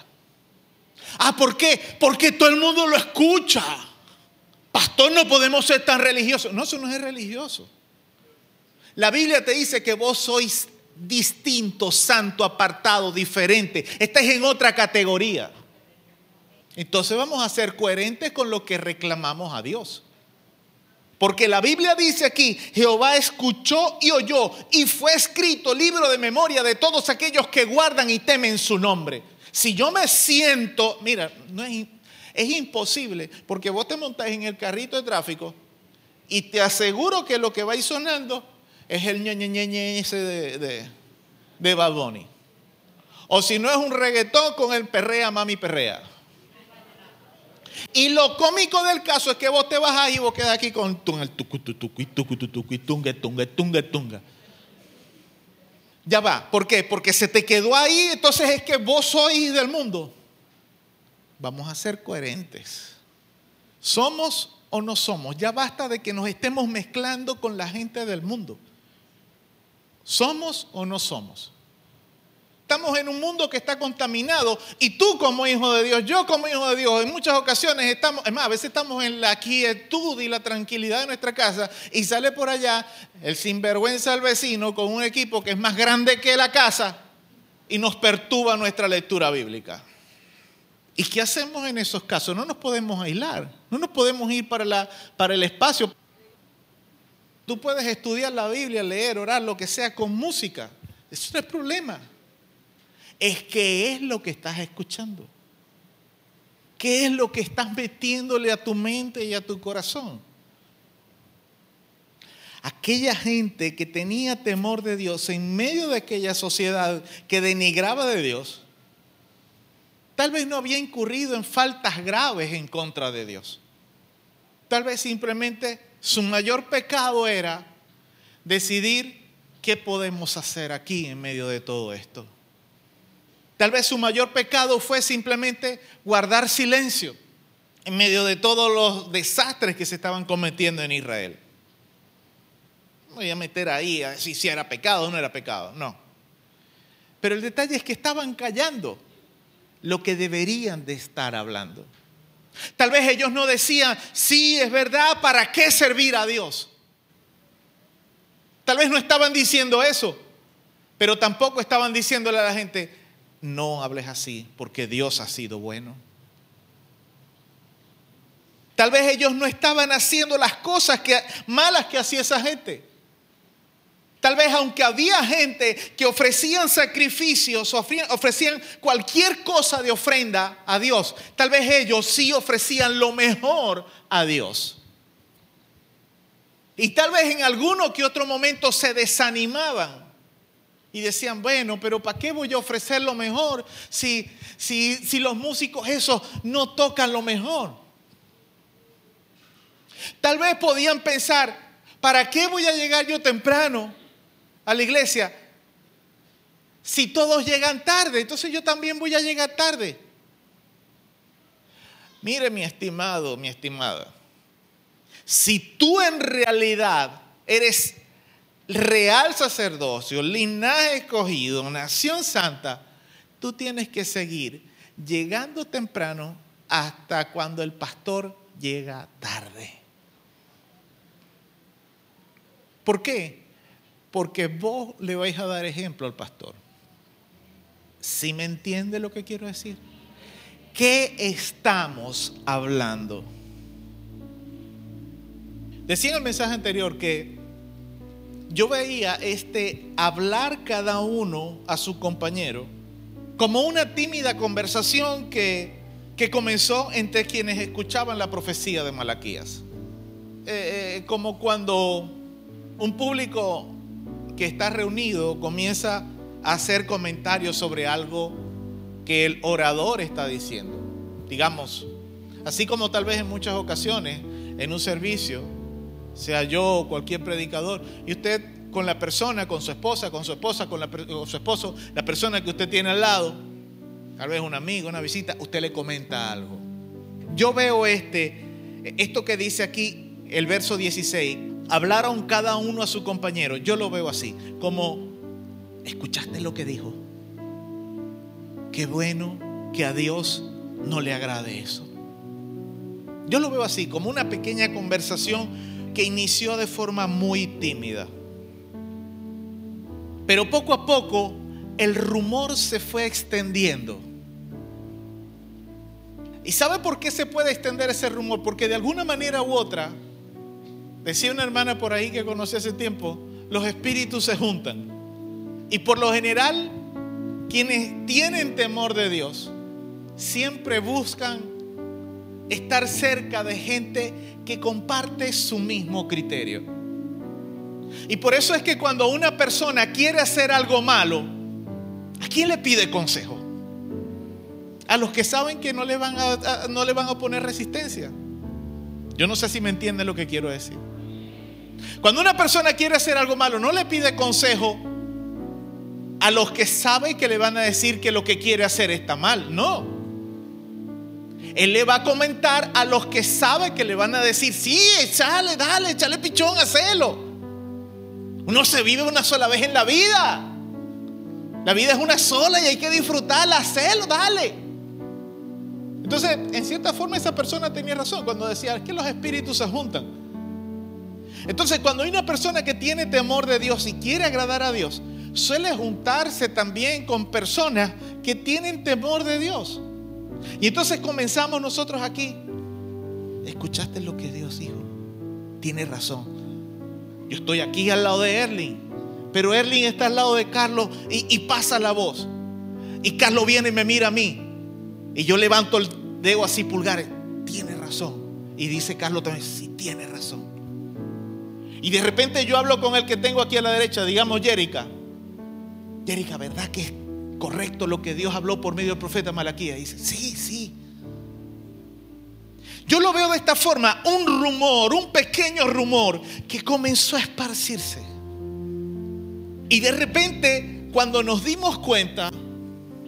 Ah, ¿por qué? Porque todo el mundo lo escucha. Pastor, no podemos ser tan religiosos. No, eso no es religioso. La Biblia te dice que vos sois distinto, santo, apartado, diferente. Estáis en otra categoría. Entonces vamos a ser coherentes con lo que reclamamos a Dios. Porque la Biblia dice aquí, Jehová escuchó y oyó y fue escrito libro de memoria de todos aquellos que guardan y temen su nombre. Si yo me siento, mira, no es, es imposible, porque vos te montás en el carrito de tráfico y te aseguro que lo que va a ir sonando es el ñe, ese de, de, de Bad Bunny. O si no es un reggaetón con el perrea, mami perrea. Y lo cómico del caso es que vos te vas ahí y vos quedas aquí con el tunga, tunga, tunga, tunga. Ya va, ¿por qué? Porque se te quedó ahí, entonces es que vos sois del mundo. Vamos a ser coherentes. ¿Somos o no somos? Ya basta de que nos estemos mezclando con la gente del mundo. ¿Somos o no somos? Estamos en un mundo que está contaminado y tú como hijo de Dios, yo como hijo de Dios, en muchas ocasiones estamos, es más, a veces estamos en la quietud y la tranquilidad de nuestra casa y sale por allá el sinvergüenza del vecino con un equipo que es más grande que la casa y nos perturba nuestra lectura bíblica. ¿Y qué hacemos en esos casos? No nos podemos aislar, no nos podemos ir para, el espacio. Tú puedes estudiar la Biblia, leer, orar, lo que sea con música. Eso no es problema es qué es lo que estás escuchando. ¿Qué es lo que estás metiéndole a tu mente y a tu corazón? Aquella gente que tenía temor de Dios en medio de aquella sociedad que denigraba de Dios, tal vez no había incurrido en faltas graves en contra de Dios. Tal vez simplemente su mayor pecado era decidir qué podemos hacer aquí en medio de todo esto. Tal vez su mayor pecado fue simplemente guardar silencio en medio de todos los desastres que se estaban cometiendo en Israel. No voy a meter ahí a si, si era pecado o no era pecado, no. Pero el detalle es que estaban callando lo que deberían de estar hablando. Tal vez ellos no decían, sí, es verdad, ¿para qué servir a Dios? Tal vez no estaban diciendo eso, pero tampoco estaban diciéndole a la gente, no hables así porque Dios ha sido bueno. Tal vez ellos no estaban haciendo las cosas malas que hacía esa gente. Tal vez aunque había gente que ofrecían sacrificios, ofrecían cualquier cosa de ofrenda a Dios, tal vez ellos sí ofrecían lo mejor a Dios. Y tal vez en alguno que otro momento se desanimaban y decían, bueno, pero ¿para qué voy a ofrecer lo mejor si, si, si los músicos esos no tocan lo mejor? Tal vez podían pensar, ¿para qué voy a llegar yo temprano a la iglesia si todos llegan tarde? Entonces yo también voy a llegar tarde. Mire mi estimado, mi estimada, si tú en realidad eres real sacerdocio, linaje escogido, nación santa, tú tienes que seguir llegando temprano hasta cuando el pastor llega tarde. ¿Por qué? Porque vos le vais a dar ejemplo al pastor. ¿Sí me entiende lo que quiero decir? ¿Qué estamos hablando? Decía en el mensaje anterior que yo veía este hablar cada uno a su compañero como una tímida conversación que, que comenzó entre quienes escuchaban la profecía de Malaquías. Eh, eh, como cuando un público que está reunido comienza a hacer comentarios sobre algo que el orador está diciendo. Digamos, así como tal vez en muchas ocasiones en un servicio, sea yo o cualquier predicador, y usted con la persona, con su esposa, con su esposa, con, su esposo, la persona que usted tiene al lado, tal vez un amigo, una visita, usted le comenta algo. Yo veo este, esto que dice aquí, el verso 16, hablaron cada uno a su compañero. Yo lo veo así, como, ¿escuchaste lo que dijo? Qué bueno que a Dios no le agrade eso. Yo lo veo así, como una pequeña conversación que inició de forma muy tímida. Pero poco a poco el rumor se fue extendiendo. ¿Y sabe por qué se puede extender ese rumor? Porque de alguna manera u otra, decía una hermana por ahí que conocí hace tiempo, los espíritus se juntan. Y por lo general, quienes tienen temor de Dios, siempre buscan estar cerca de gente que comparte su mismo criterio. Y por eso es que cuando una persona quiere hacer algo malo, ¿a quién le pide consejo? A los que saben que no le van a, no le van a poner resistencia. Yo no sé si me entienden lo que quiero decir. Cuando una persona quiere hacer algo malo, no le pide consejo a los que saben que le van a decir que lo que quiere hacer está mal. No. Él le va a comentar a los que sabe que le van a decir, sí, échale, dale, échale pichón, hacelo. Uno se vive una sola vez en la vida. La vida es una sola y hay que disfrutarla, hacerlo, dale. Entonces, en cierta forma esa persona tenía razón cuando decía que los espíritus se juntan. Entonces, cuando hay una persona que tiene temor de Dios y quiere agradar a Dios, suele juntarse también con personas que tienen temor de Dios. Y entonces comenzamos nosotros aquí. ¿Escuchaste lo que Dios dijo? Tiene razón. Yo estoy aquí al lado de Erling, pero Erling está al lado de Carlos y, pasa la voz. Y Carlos viene y me mira a mí. Y yo levanto el dedo así pulgar. Tiene razón. Y dice Carlos también, sí, tiene razón. Y de repente yo hablo con el que tengo aquí a la derecha, digamos Jerica. Jerica, ¿verdad que es correcto lo que Dios habló por medio del profeta Malaquía? Dice, sí, sí. Yo lo veo de esta forma, un rumor, un pequeño rumor que comenzó a esparcirse. Y de repente, cuando nos dimos cuenta,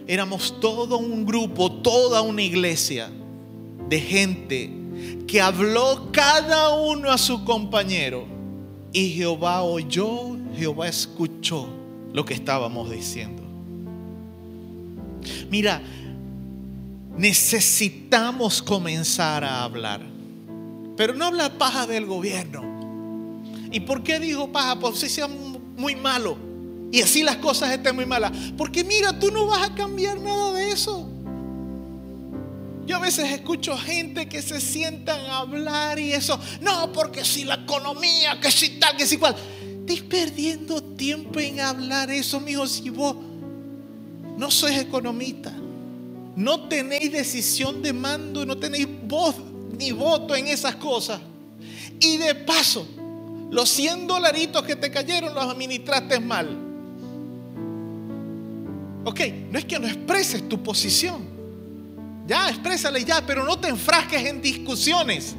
éramos todo un grupo, toda una iglesia de gente que habló cada uno a su compañero. Y Jehová oyó, Jehová escuchó lo que estábamos diciendo. Mira, necesitamos comenzar a hablar. Pero no habla paja del gobierno. ¿Y por qué digo paja? Por si sea muy malo. Y así las cosas estén muy malas. Porque mira, tú no vas a cambiar nada de eso. Yo a veces escucho gente que se sientan a hablar y eso. No, porque si la economía, que si tal, que si cual. Estás perdiendo tiempo en hablar eso, mijo, si vos no sois economista no tenéis decisión de mando, no tenéis voz ni voto en esas cosas. Y de paso, los 100 dolaritos que te cayeron los administraste mal. Ok, no es que no expreses tu posición. Ya, exprésale ya, pero no te enfrasques en discusiones.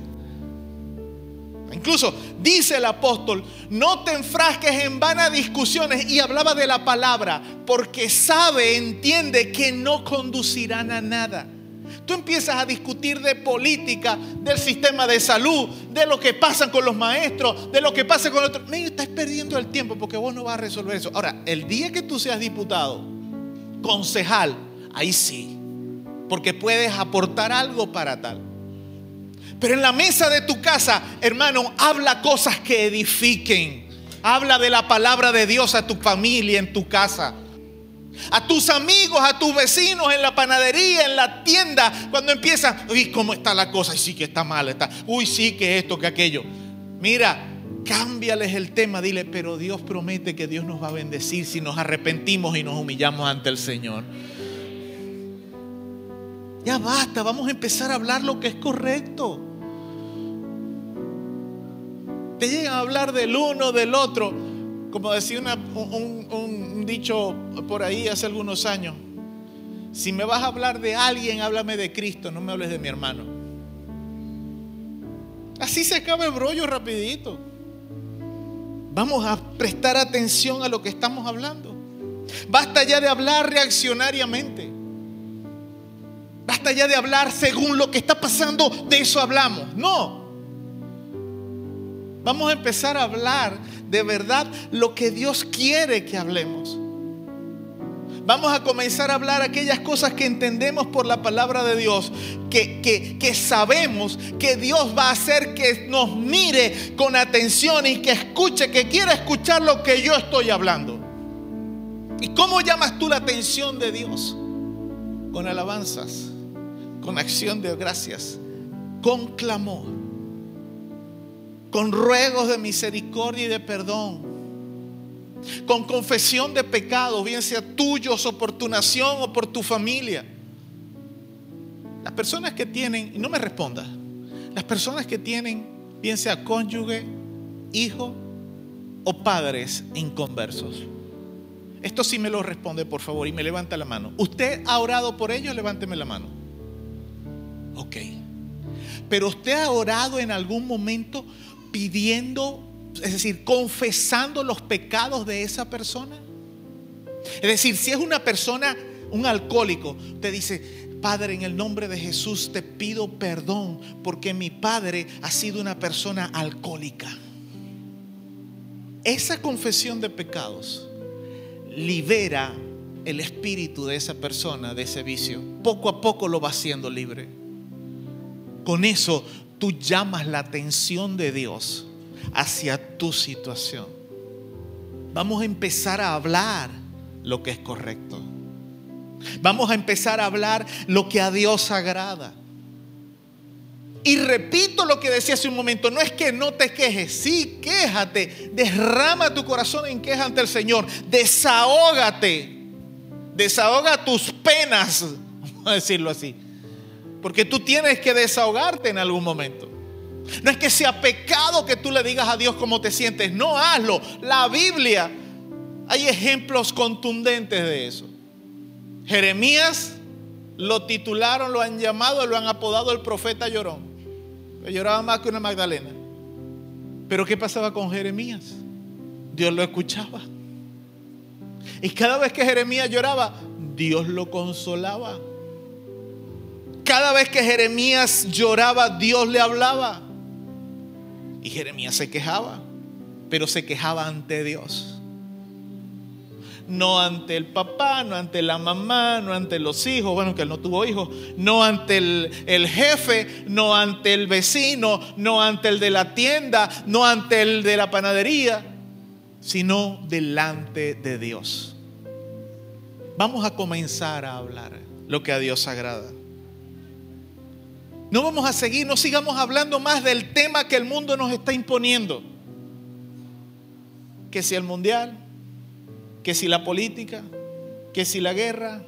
Incluso dice el apóstol, no te enfrasques en vanas discusiones y hablaba de la palabra, porque sabe, entiende que no conducirán a nada. Tú empiezas a discutir de política, del sistema de salud, de lo que pasa con los maestros, de lo que pasa con otros. Me estás perdiendo el tiempo porque vos no vas a resolver eso. Ahora, el día que tú seas diputado, concejal, ahí sí. Porque puedes aportar algo para tal. Pero en la mesa de tu casa, hermano, habla cosas que edifiquen. Habla de la palabra de Dios a tu familia, en tu casa. A tus amigos, a tus vecinos, en la panadería, en la tienda, cuando empiezan, uy, ¿cómo está la cosa? Y sí que está mal, está. Uy, sí que esto, que aquello. Mira, cámbiales el tema, dile, pero Dios promete que Dios nos va a bendecir si nos arrepentimos y nos humillamos ante el Señor. Ya basta, vamos a empezar a hablar lo que es correcto. Te llegan a hablar del uno, del otro. Como decía un, dicho por ahí hace algunos años. Si me vas a hablar de alguien, háblame de Cristo, no me hables de mi hermano. Así se acaba el brollo rapidito. Vamos a prestar atención a lo que estamos hablando. Basta ya de hablar reaccionariamente. Basta ya de hablar según lo que está pasando, de eso hablamos. No. Vamos a empezar a hablar de verdad lo que Dios quiere que hablemos. Vamos a comenzar a hablar aquellas cosas que entendemos por la palabra de Dios, que, que, que, sabemos que Dios va a hacer que nos mire con atención y que escuche, que quiera escuchar lo que yo estoy hablando. ¿Y cómo llamas tú la atención de Dios? Con alabanzas, con acción de gracias, con clamor, con ruegos de misericordia y de perdón, con confesión de pecados, bien sea tuyos o por tu nación o por tu familia. Las personas que tienen, y no me responda, las personas que tienen, bien sea cónyuge, hijo o padres inconversos. Esto sí me lo responde, por favor, y me levanta la mano. ¿Usted ha orado por ellos? Levánteme la mano. Ok. Pero usted ha orado en algún momento pidiendo, es decir, confesando los pecados de esa persona. Es decir, si es una persona, un alcohólico, te dice, Padre, en el nombre de Jesús te pido perdón porque mi padre ha sido una persona alcohólica. Esa confesión de pecados libera el espíritu de esa persona, de ese vicio. Poco a poco lo va haciendo libre. Con eso tú llamas la atención de Dios hacia tu situación. Vamos a empezar a hablar lo que es correcto. Vamos a empezar a hablar lo que a Dios agrada. Y repito lo que decía hace un momento, no es que no te quejes, sí, quéjate, derrama tu corazón en queja ante el Señor, desahógate, desahoga tus penas, vamos a decirlo así, porque tú tienes que desahogarte en algún momento. No es que sea pecado que tú le digas a Dios cómo te sientes, no hazlo. La Biblia, hay ejemplos contundentes de eso. Jeremías lo titularon, lo han llamado, lo han apodado el profeta llorón. Lloraba más que una Magdalena. Pero ¿qué pasaba con Jeremías? Dios lo escuchaba. Y cada vez que Jeremías lloraba, Dios lo consolaba. Cada vez que Jeremías lloraba, Dios le hablaba. Y Jeremías se quejaba, pero se quejaba ante Dios no ante el papá, no ante la mamá, no ante los hijos, bueno, que él no tuvo hijos, no ante el, jefe, no ante el vecino, no ante el de la tienda, no ante el de la panadería, sino delante de Dios. Vamos a comenzar a hablar lo que a Dios agrada. No vamos a seguir, no sigamos hablando más del tema que el mundo nos está imponiendo. Que si el mundial, que si la política, que si la guerra,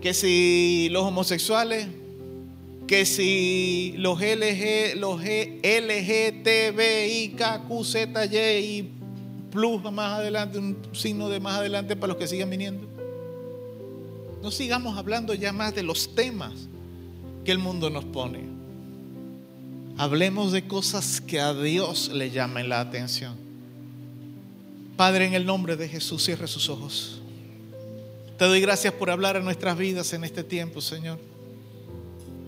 que si los homosexuales, que si los LG, los LGTBIKQZY y plus más adelante, un signo de más adelante para los que sigan viniendo. No sigamos hablando ya más de los temas que el mundo nos pone. Hablemos de cosas que a Dios le llamen la atención. Padre, en el nombre de Jesús, cierre sus ojos. Te doy gracias por hablar a nuestras vidas en este tiempo, Señor.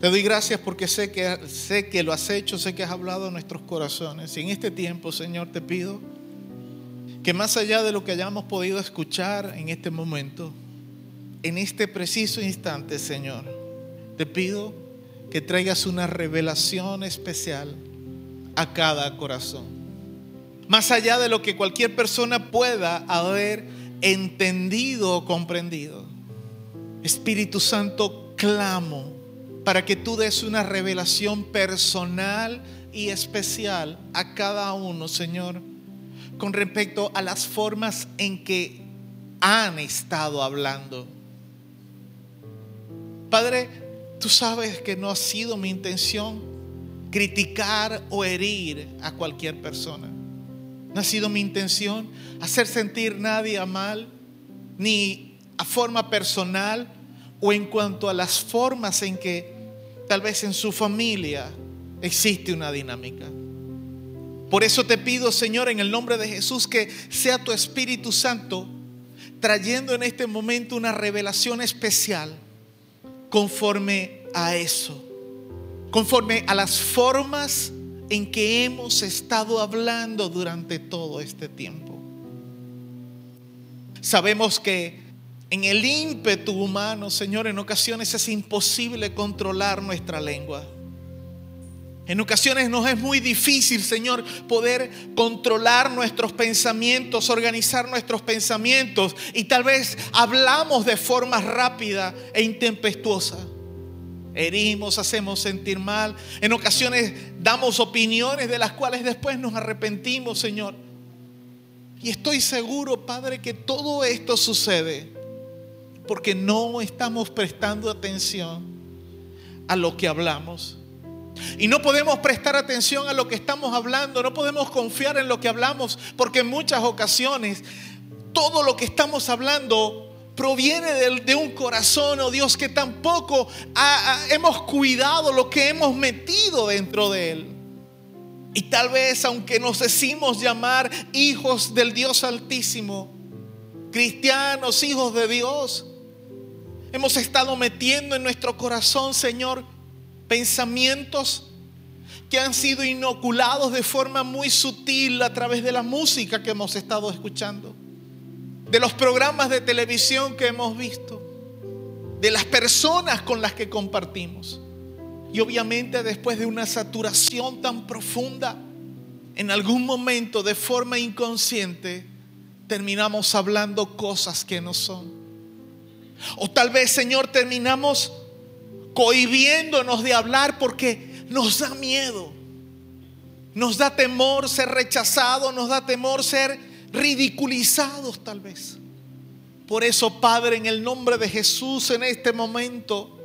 Te doy gracias porque sé que, sé que lo has hecho, sé que has hablado a nuestros corazones. Y en este tiempo, Señor, te pido que más allá de lo que hayamos podido escuchar en este momento, en este preciso instante, Señor, te pido que traigas una revelación especial a cada corazón. Más allá de lo que cualquier persona pueda haber entendido o comprendido. Espíritu Santo, clamo para que tú des una revelación personal y especial a cada uno, Señor, con respecto a las formas en que han estado hablando. Padre, tú sabes que no ha sido mi intención criticar o herir a cualquier persona. No ha sido mi intención hacer sentir nadie a mal, ni a forma personal o en cuanto a las formas en que tal vez en su familia existe una dinámica. Por eso te pido, Señor, en el nombre de Jesús, que sea tu Espíritu Santo trayendo en este momento una revelación especial conforme a eso, conforme a las formas en que hemos estado hablando durante todo este tiempo. Sabemos que en el ímpetu humano, Señor, en ocasiones es imposible controlar nuestra lengua. En ocasiones nos es muy difícil, Señor, poder controlar nuestros pensamientos, organizar nuestros pensamientos y tal vez hablamos de forma rápida e intempestuosa. Herimos, hacemos sentir mal. En ocasiones damos opiniones de las cuales después nos arrepentimos, Señor. Y estoy seguro, Padre, que todo esto sucede porque no estamos prestando atención a lo que hablamos. Y no podemos prestar atención a lo que estamos hablando, no podemos confiar en lo que hablamos, porque en muchas ocasiones todo lo que estamos hablando proviene de, un corazón, oh Dios, que tampoco hemos cuidado lo que hemos metido dentro de él. Y tal vez, aunque nos decimos llamar hijos del Dios Altísimo, cristianos, hijos de Dios, hemos estado metiendo en nuestro corazón, Señor, pensamientos que han sido inoculados de forma muy sutil a través de la música que hemos estado escuchando, de los programas de televisión que hemos visto, de las personas con las que compartimos. Y obviamente después de una saturación tan profunda, en algún momento de forma inconsciente terminamos hablando cosas que no son. O tal vez, Señor, terminamos cohibiéndonos de hablar porque nos da miedo. Nos da temor ser rechazados, nos da temor ser ridiculizados tal vez. Por eso, Padre, en el nombre de Jesús en este momento,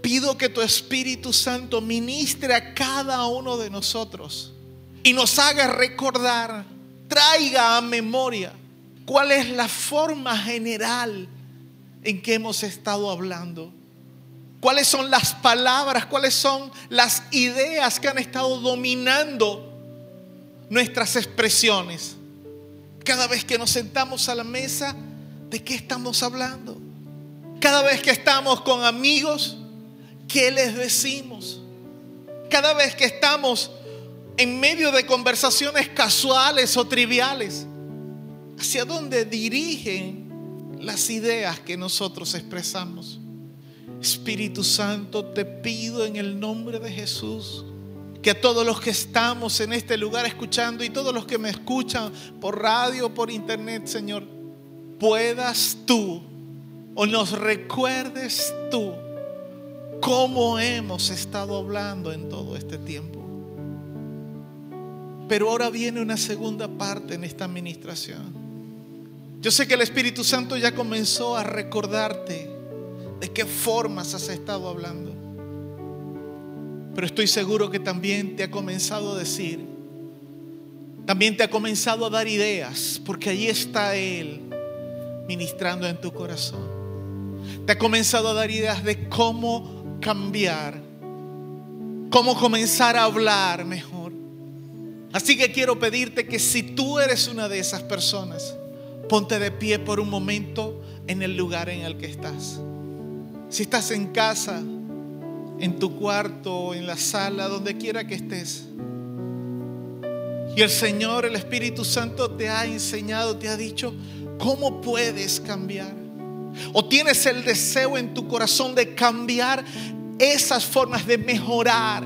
pido que tu Espíritu Santo ministre a cada uno de nosotros y nos haga recordar, traiga a memoria cuál es la forma general en que hemos estado hablando cuáles son las palabras, cuáles son las ideas que han estado dominando nuestras expresiones. Cada vez que nos sentamos a la mesa, ¿de qué estamos hablando? Cada vez que estamos con amigos, ¿qué les decimos? Cada vez que estamos en medio de conversaciones casuales o triviales, ¿hacia dónde dirigen las ideas que nosotros expresamos? Espíritu Santo, te pido en el nombre de Jesús que a todos los que estamos en este lugar escuchando y todos los que me escuchan por radio, por internet, Señor, puedas tú o nos recuerdes tú cómo hemos estado hablando en todo este tiempo. Pero ahora viene una segunda parte en esta administración. Yo sé que el Espíritu Santo ya comenzó a recordarte de qué formas has estado hablando. Pero estoy seguro que también te ha comenzado a decir, también te ha comenzado a dar ideas, porque ahí está Él ministrando en tu corazón. Te ha comenzado a dar ideas de cómo cambiar, cómo comenzar a hablar mejor. Así que quiero pedirte que si tú eres una de esas personas, ponte de pie por un momento en el lugar en el que estás. Si estás en casa, en tu cuarto, en la sala, donde quiera que estés. Y el Señor, el Espíritu Santo te ha enseñado, te ha dicho cómo puedes cambiar. O tienes el deseo en tu corazón de cambiar esas formas de mejorar.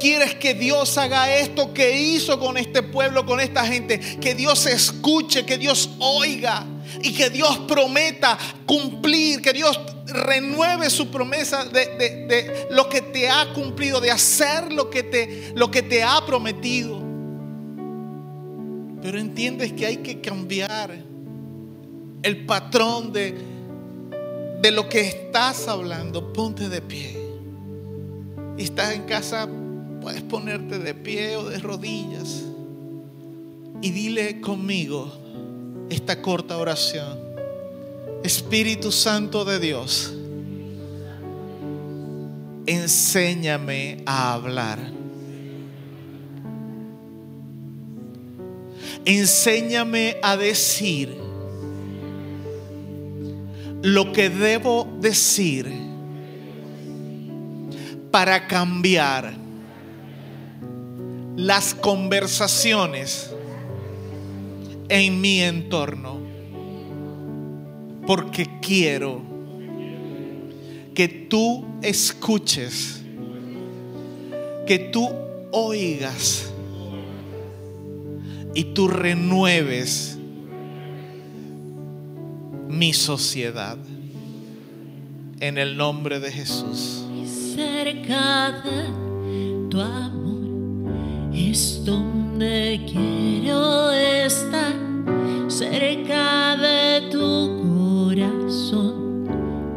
Quieres que Dios haga esto que hizo con este pueblo, con esta gente. Que Dios escuche, que Dios oiga y que Dios prometa cumplir, que Dios renueve su promesa de, de- lo que te ha cumplido, de hacer lo que te, lo que te ha prometido. Pero entiendes que hay que cambiar el patrón de, de lo que estás hablando. Ponte de pie. Y estás en casa, puedes ponerte de pie o de rodillas. Y dile conmigo esta corta oración. Espíritu Santo de Dios, enséñame a hablar. Enséñame a decir lo que debo decir para cambiar las conversaciones en mi entorno. Porque quiero que tú escuches, que tú oigas y tú renueves mi sociedad. En el nombre de Jesús. tu amor donde quiero estar, cerca de tu corazón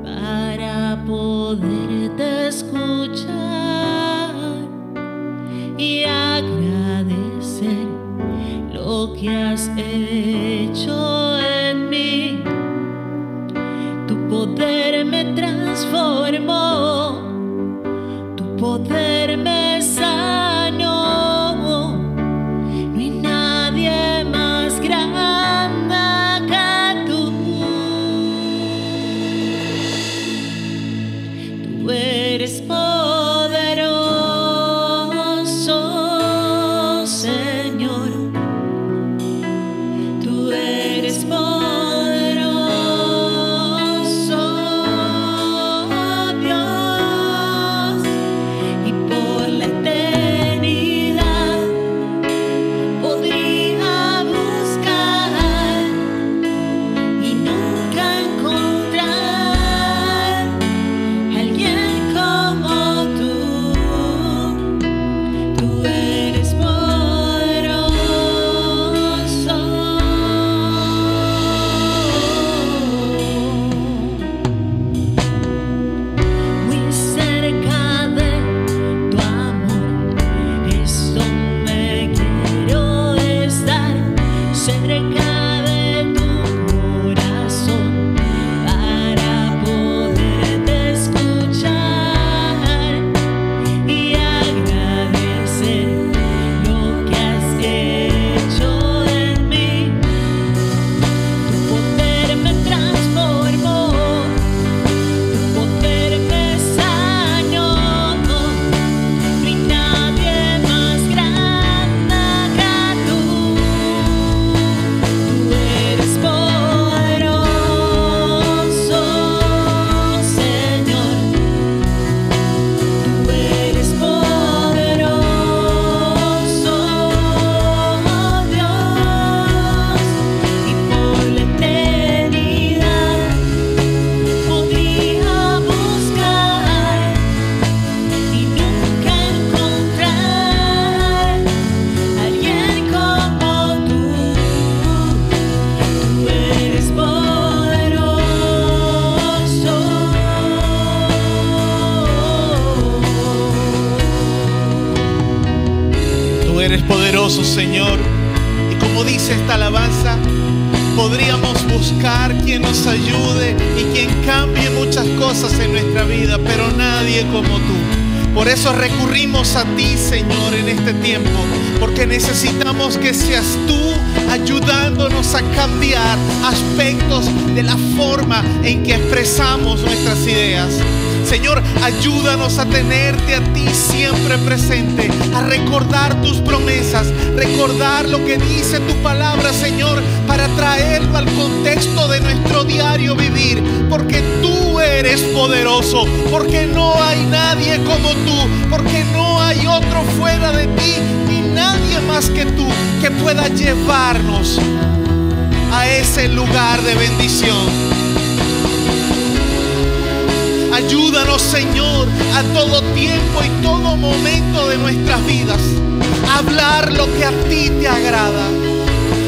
para poderte escuchar y agradecer lo que has hecho en mí. Tu poder me transformó, necesitamos que seas tú ayudándonos a cambiar aspectos de la forma en que expresamos nuestras ideas. Señor, ayúdanos a tenerte a ti siempre presente, a recordar tus promesas, recordar lo que dice tu palabra, Señor, para traerlo al contexto de nuestro diario vivir, porque tú eres poderoso, porque no hay nadie como tú, porque no hay otro fuera de ti, más que tú que pueda llevarnos a ese lugar de bendición. Ayúdanos, Señor, a todo tiempo y todo momento de nuestras vidas. A hablar lo que a ti te agrada.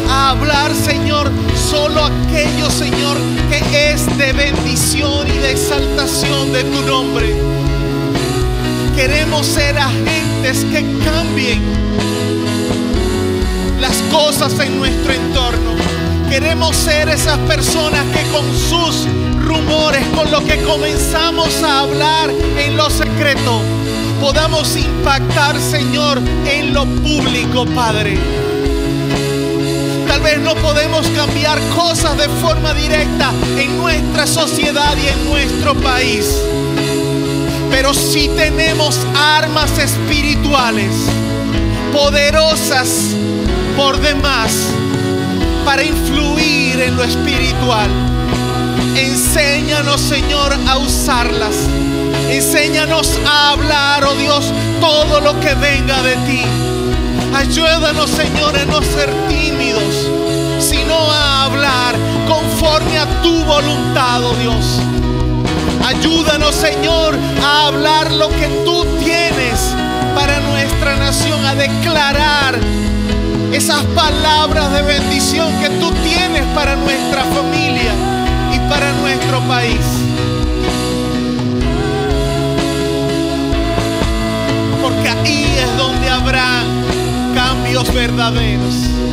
A hablar, Señor, solo aquello, Señor, que es de bendición y de exaltación de tu nombre. Queremos ser agentes que cambien las cosas en nuestro entorno. Queremos ser esas personas que con sus rumores, con lo que comenzamos a hablar en lo secreto, podamos impactar, Señor, en lo público, Padre. Tal vez no podemos cambiar cosas de forma directa en nuestra sociedad y en nuestro país, pero sí tenemos armas espirituales poderosas por demás para influir en lo espiritual. Enséñanos, Señor, a usarlas. Enséñanos a hablar, oh Dios, todo lo que venga de ti. Ayúdanos, Señor, a no ser tímidos, sino a hablar conforme a tu voluntad, oh Dios. Ayúdanos, Señor, a hablar lo que tú tienes para nuestra nación, a declarar esas palabras de bendición que tú tienes para nuestra familia y para nuestro país. Porque ahí es donde habrá cambios verdaderos.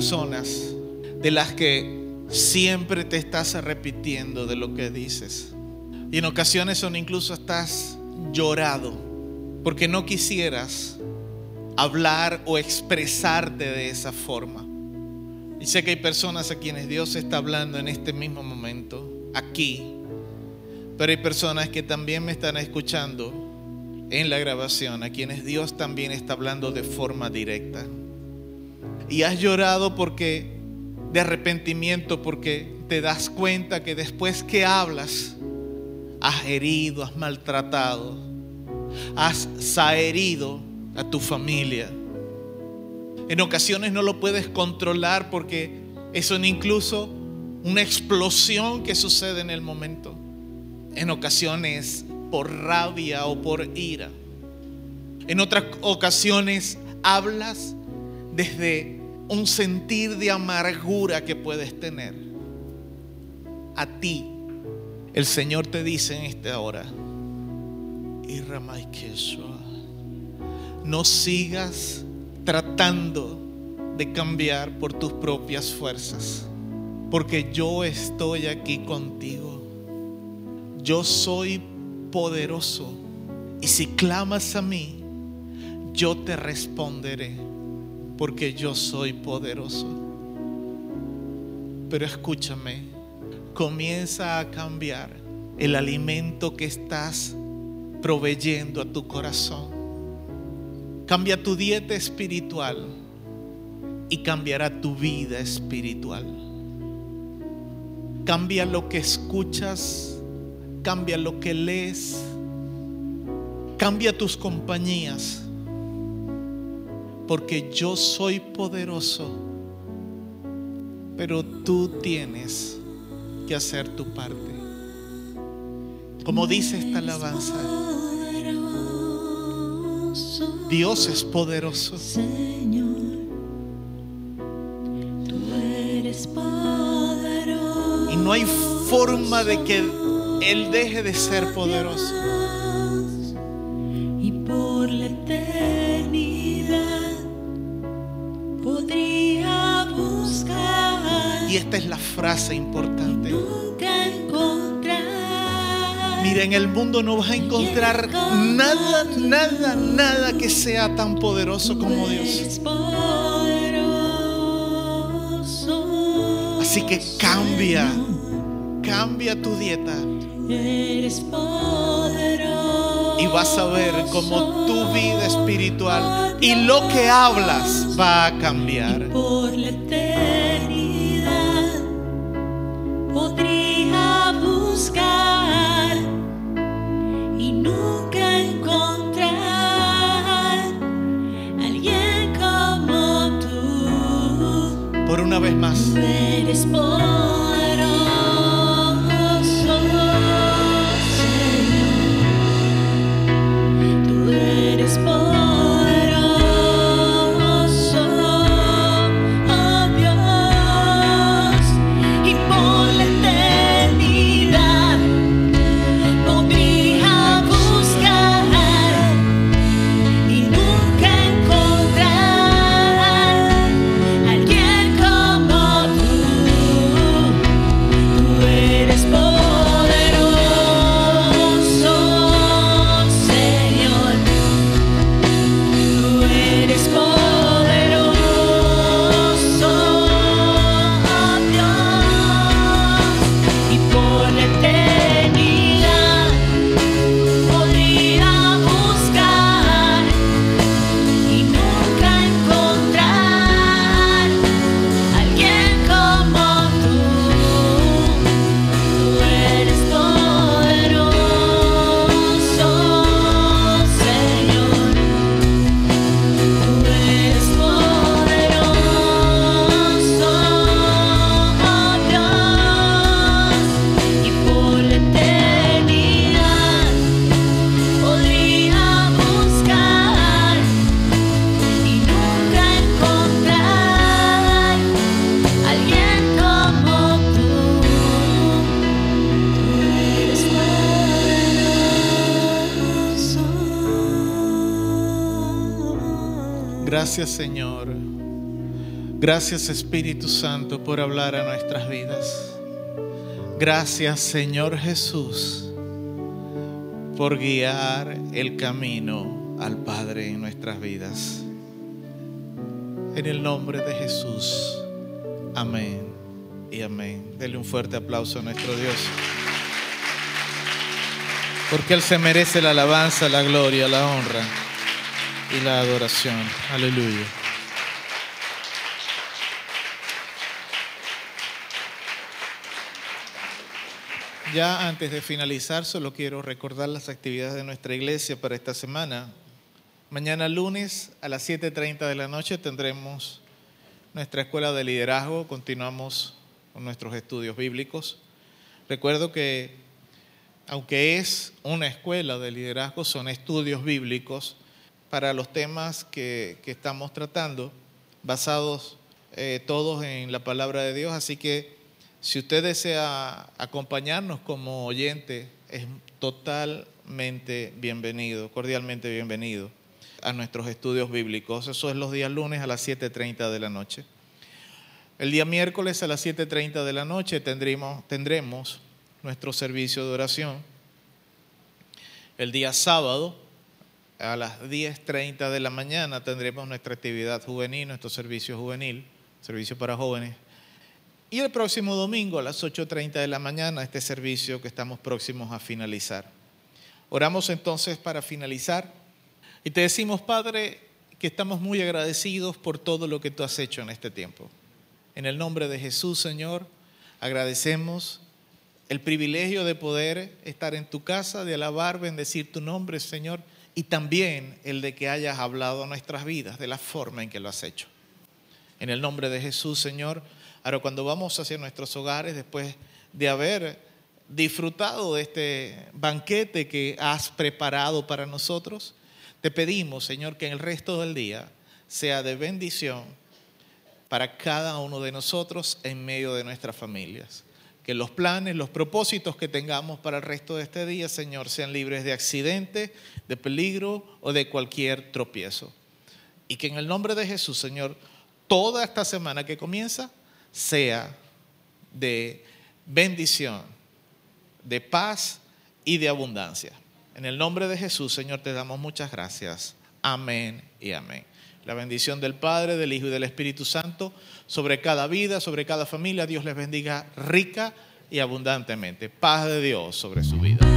Personas de las que siempre te estás repitiendo de lo que dices. Y en ocasiones son incluso estás llorado porque no quisieras hablar o expresarte de esa forma. Y sé que hay personas a quienes Dios está hablando en este mismo momento, aquí, pero hay personas que también me están escuchando en la grabación, a quienes Dios también está hablando de forma directa. Y has llorado porque de arrepentimiento, porque te das cuenta que después que hablas, has herido, has maltratado, has saherido a tu familia. En ocasiones no lo puedes controlar porque eso es incluso una explosión que sucede en el momento en ocasiones por rabia o por ira. En otras ocasiones hablas desde un sentir de amargura que puedes tener. A ti, el Señor te dice en esta hora, no sigas tratando de cambiar por tus propias fuerzas, porque yo estoy aquí contigo. Yo soy poderoso y si clamas a mí, yo te responderé, porque yo soy poderoso. Pero escúchame, comienza a cambiar el alimento que estás proveyendo a tu corazón. Cambia tu dieta espiritual y cambiará tu vida espiritual. Cambia lo que escuchas cambia lo que lees, cambia tus compañías porque yo soy poderoso, pero tú tienes que hacer tu parte. Como dice esta alabanza, Dios es poderoso. Señor, tú eres poderoso. Y no hay forma de que Él deje de ser poderoso. Y esta es la frase importante. Mira, en el mundo no vas a encontrar nada, nada, nada que sea tan poderoso como Dios. Así que cambia, cambia tu dieta y vas a ver cómo tu vida espiritual y lo que hablas va a cambiar. Vez más, eres poderoso, Señor. Tú eres gracias Señor. Gracias Espíritu Santo por hablar a nuestras vidas. Gracias Señor Jesús por guiar el camino al Padre en nuestras vidas. En el nombre de Jesús. Amén y amén. Dele un fuerte aplauso a nuestro Dios. Porque Él se merece la alabanza, la gloria, la honra y la adoración. Aleluya. Ya antes de finalizar, solo quiero recordar las actividades de nuestra iglesia para esta semana. Mañana lunes a las 7.30 de la noche tendremos nuestra escuela de liderazgo. Continuamos con nuestros estudios bíblicos. Recuerdo que aunque es una escuela de liderazgo, son estudios bíblicos para los temas que, estamos tratando, basados eh, todos en la palabra de Dios. Así que si usted desea acompañarnos como oyente, es totalmente bienvenido, cordialmente bienvenido a nuestros estudios bíblicos. Eso es los días lunes a las 7.30 de la noche. El día miércoles a las 7.30 de la noche tendremos nuestro servicio de oración. El día sábado a las 10.30 de la mañana tendremos nuestra actividad juvenil, nuestro servicio juvenil, servicio para jóvenes. Y el próximo domingo a las 8.30 de la mañana este servicio que estamos próximos a finalizar. Oramos entonces para finalizar y te decimos, Padre, que estamos muy agradecidos por todo lo que tú has hecho en este tiempo. En el nombre de Jesús, Señor, agradecemos el privilegio de poder estar en tu casa, de alabar, bendecir tu nombre, Señor, y también el de que hayas hablado nuestras vidas de la forma en que lo has hecho. En el nombre de Jesús, Señor, ahora cuando vamos hacia nuestros hogares, después de haber disfrutado de este banquete que has preparado para nosotros, te pedimos, Señor, que el resto del día sea de bendición para cada uno de nosotros en medio de nuestras familias. Que los planes, los propósitos que tengamos para el resto de este día, Señor, sean libres de accidente, de peligro o de cualquier tropiezo. Y que en el nombre de Jesús, Señor, toda esta semana que comienza sea de bendición, de paz y de abundancia. En el nombre de Jesús, Señor, te damos muchas gracias. Amén y amén. La bendición del Padre, del Hijo y del Espíritu Santo sobre cada vida, sobre cada familia. Dios les bendiga rica y abundantemente. Paz de Dios sobre su vida.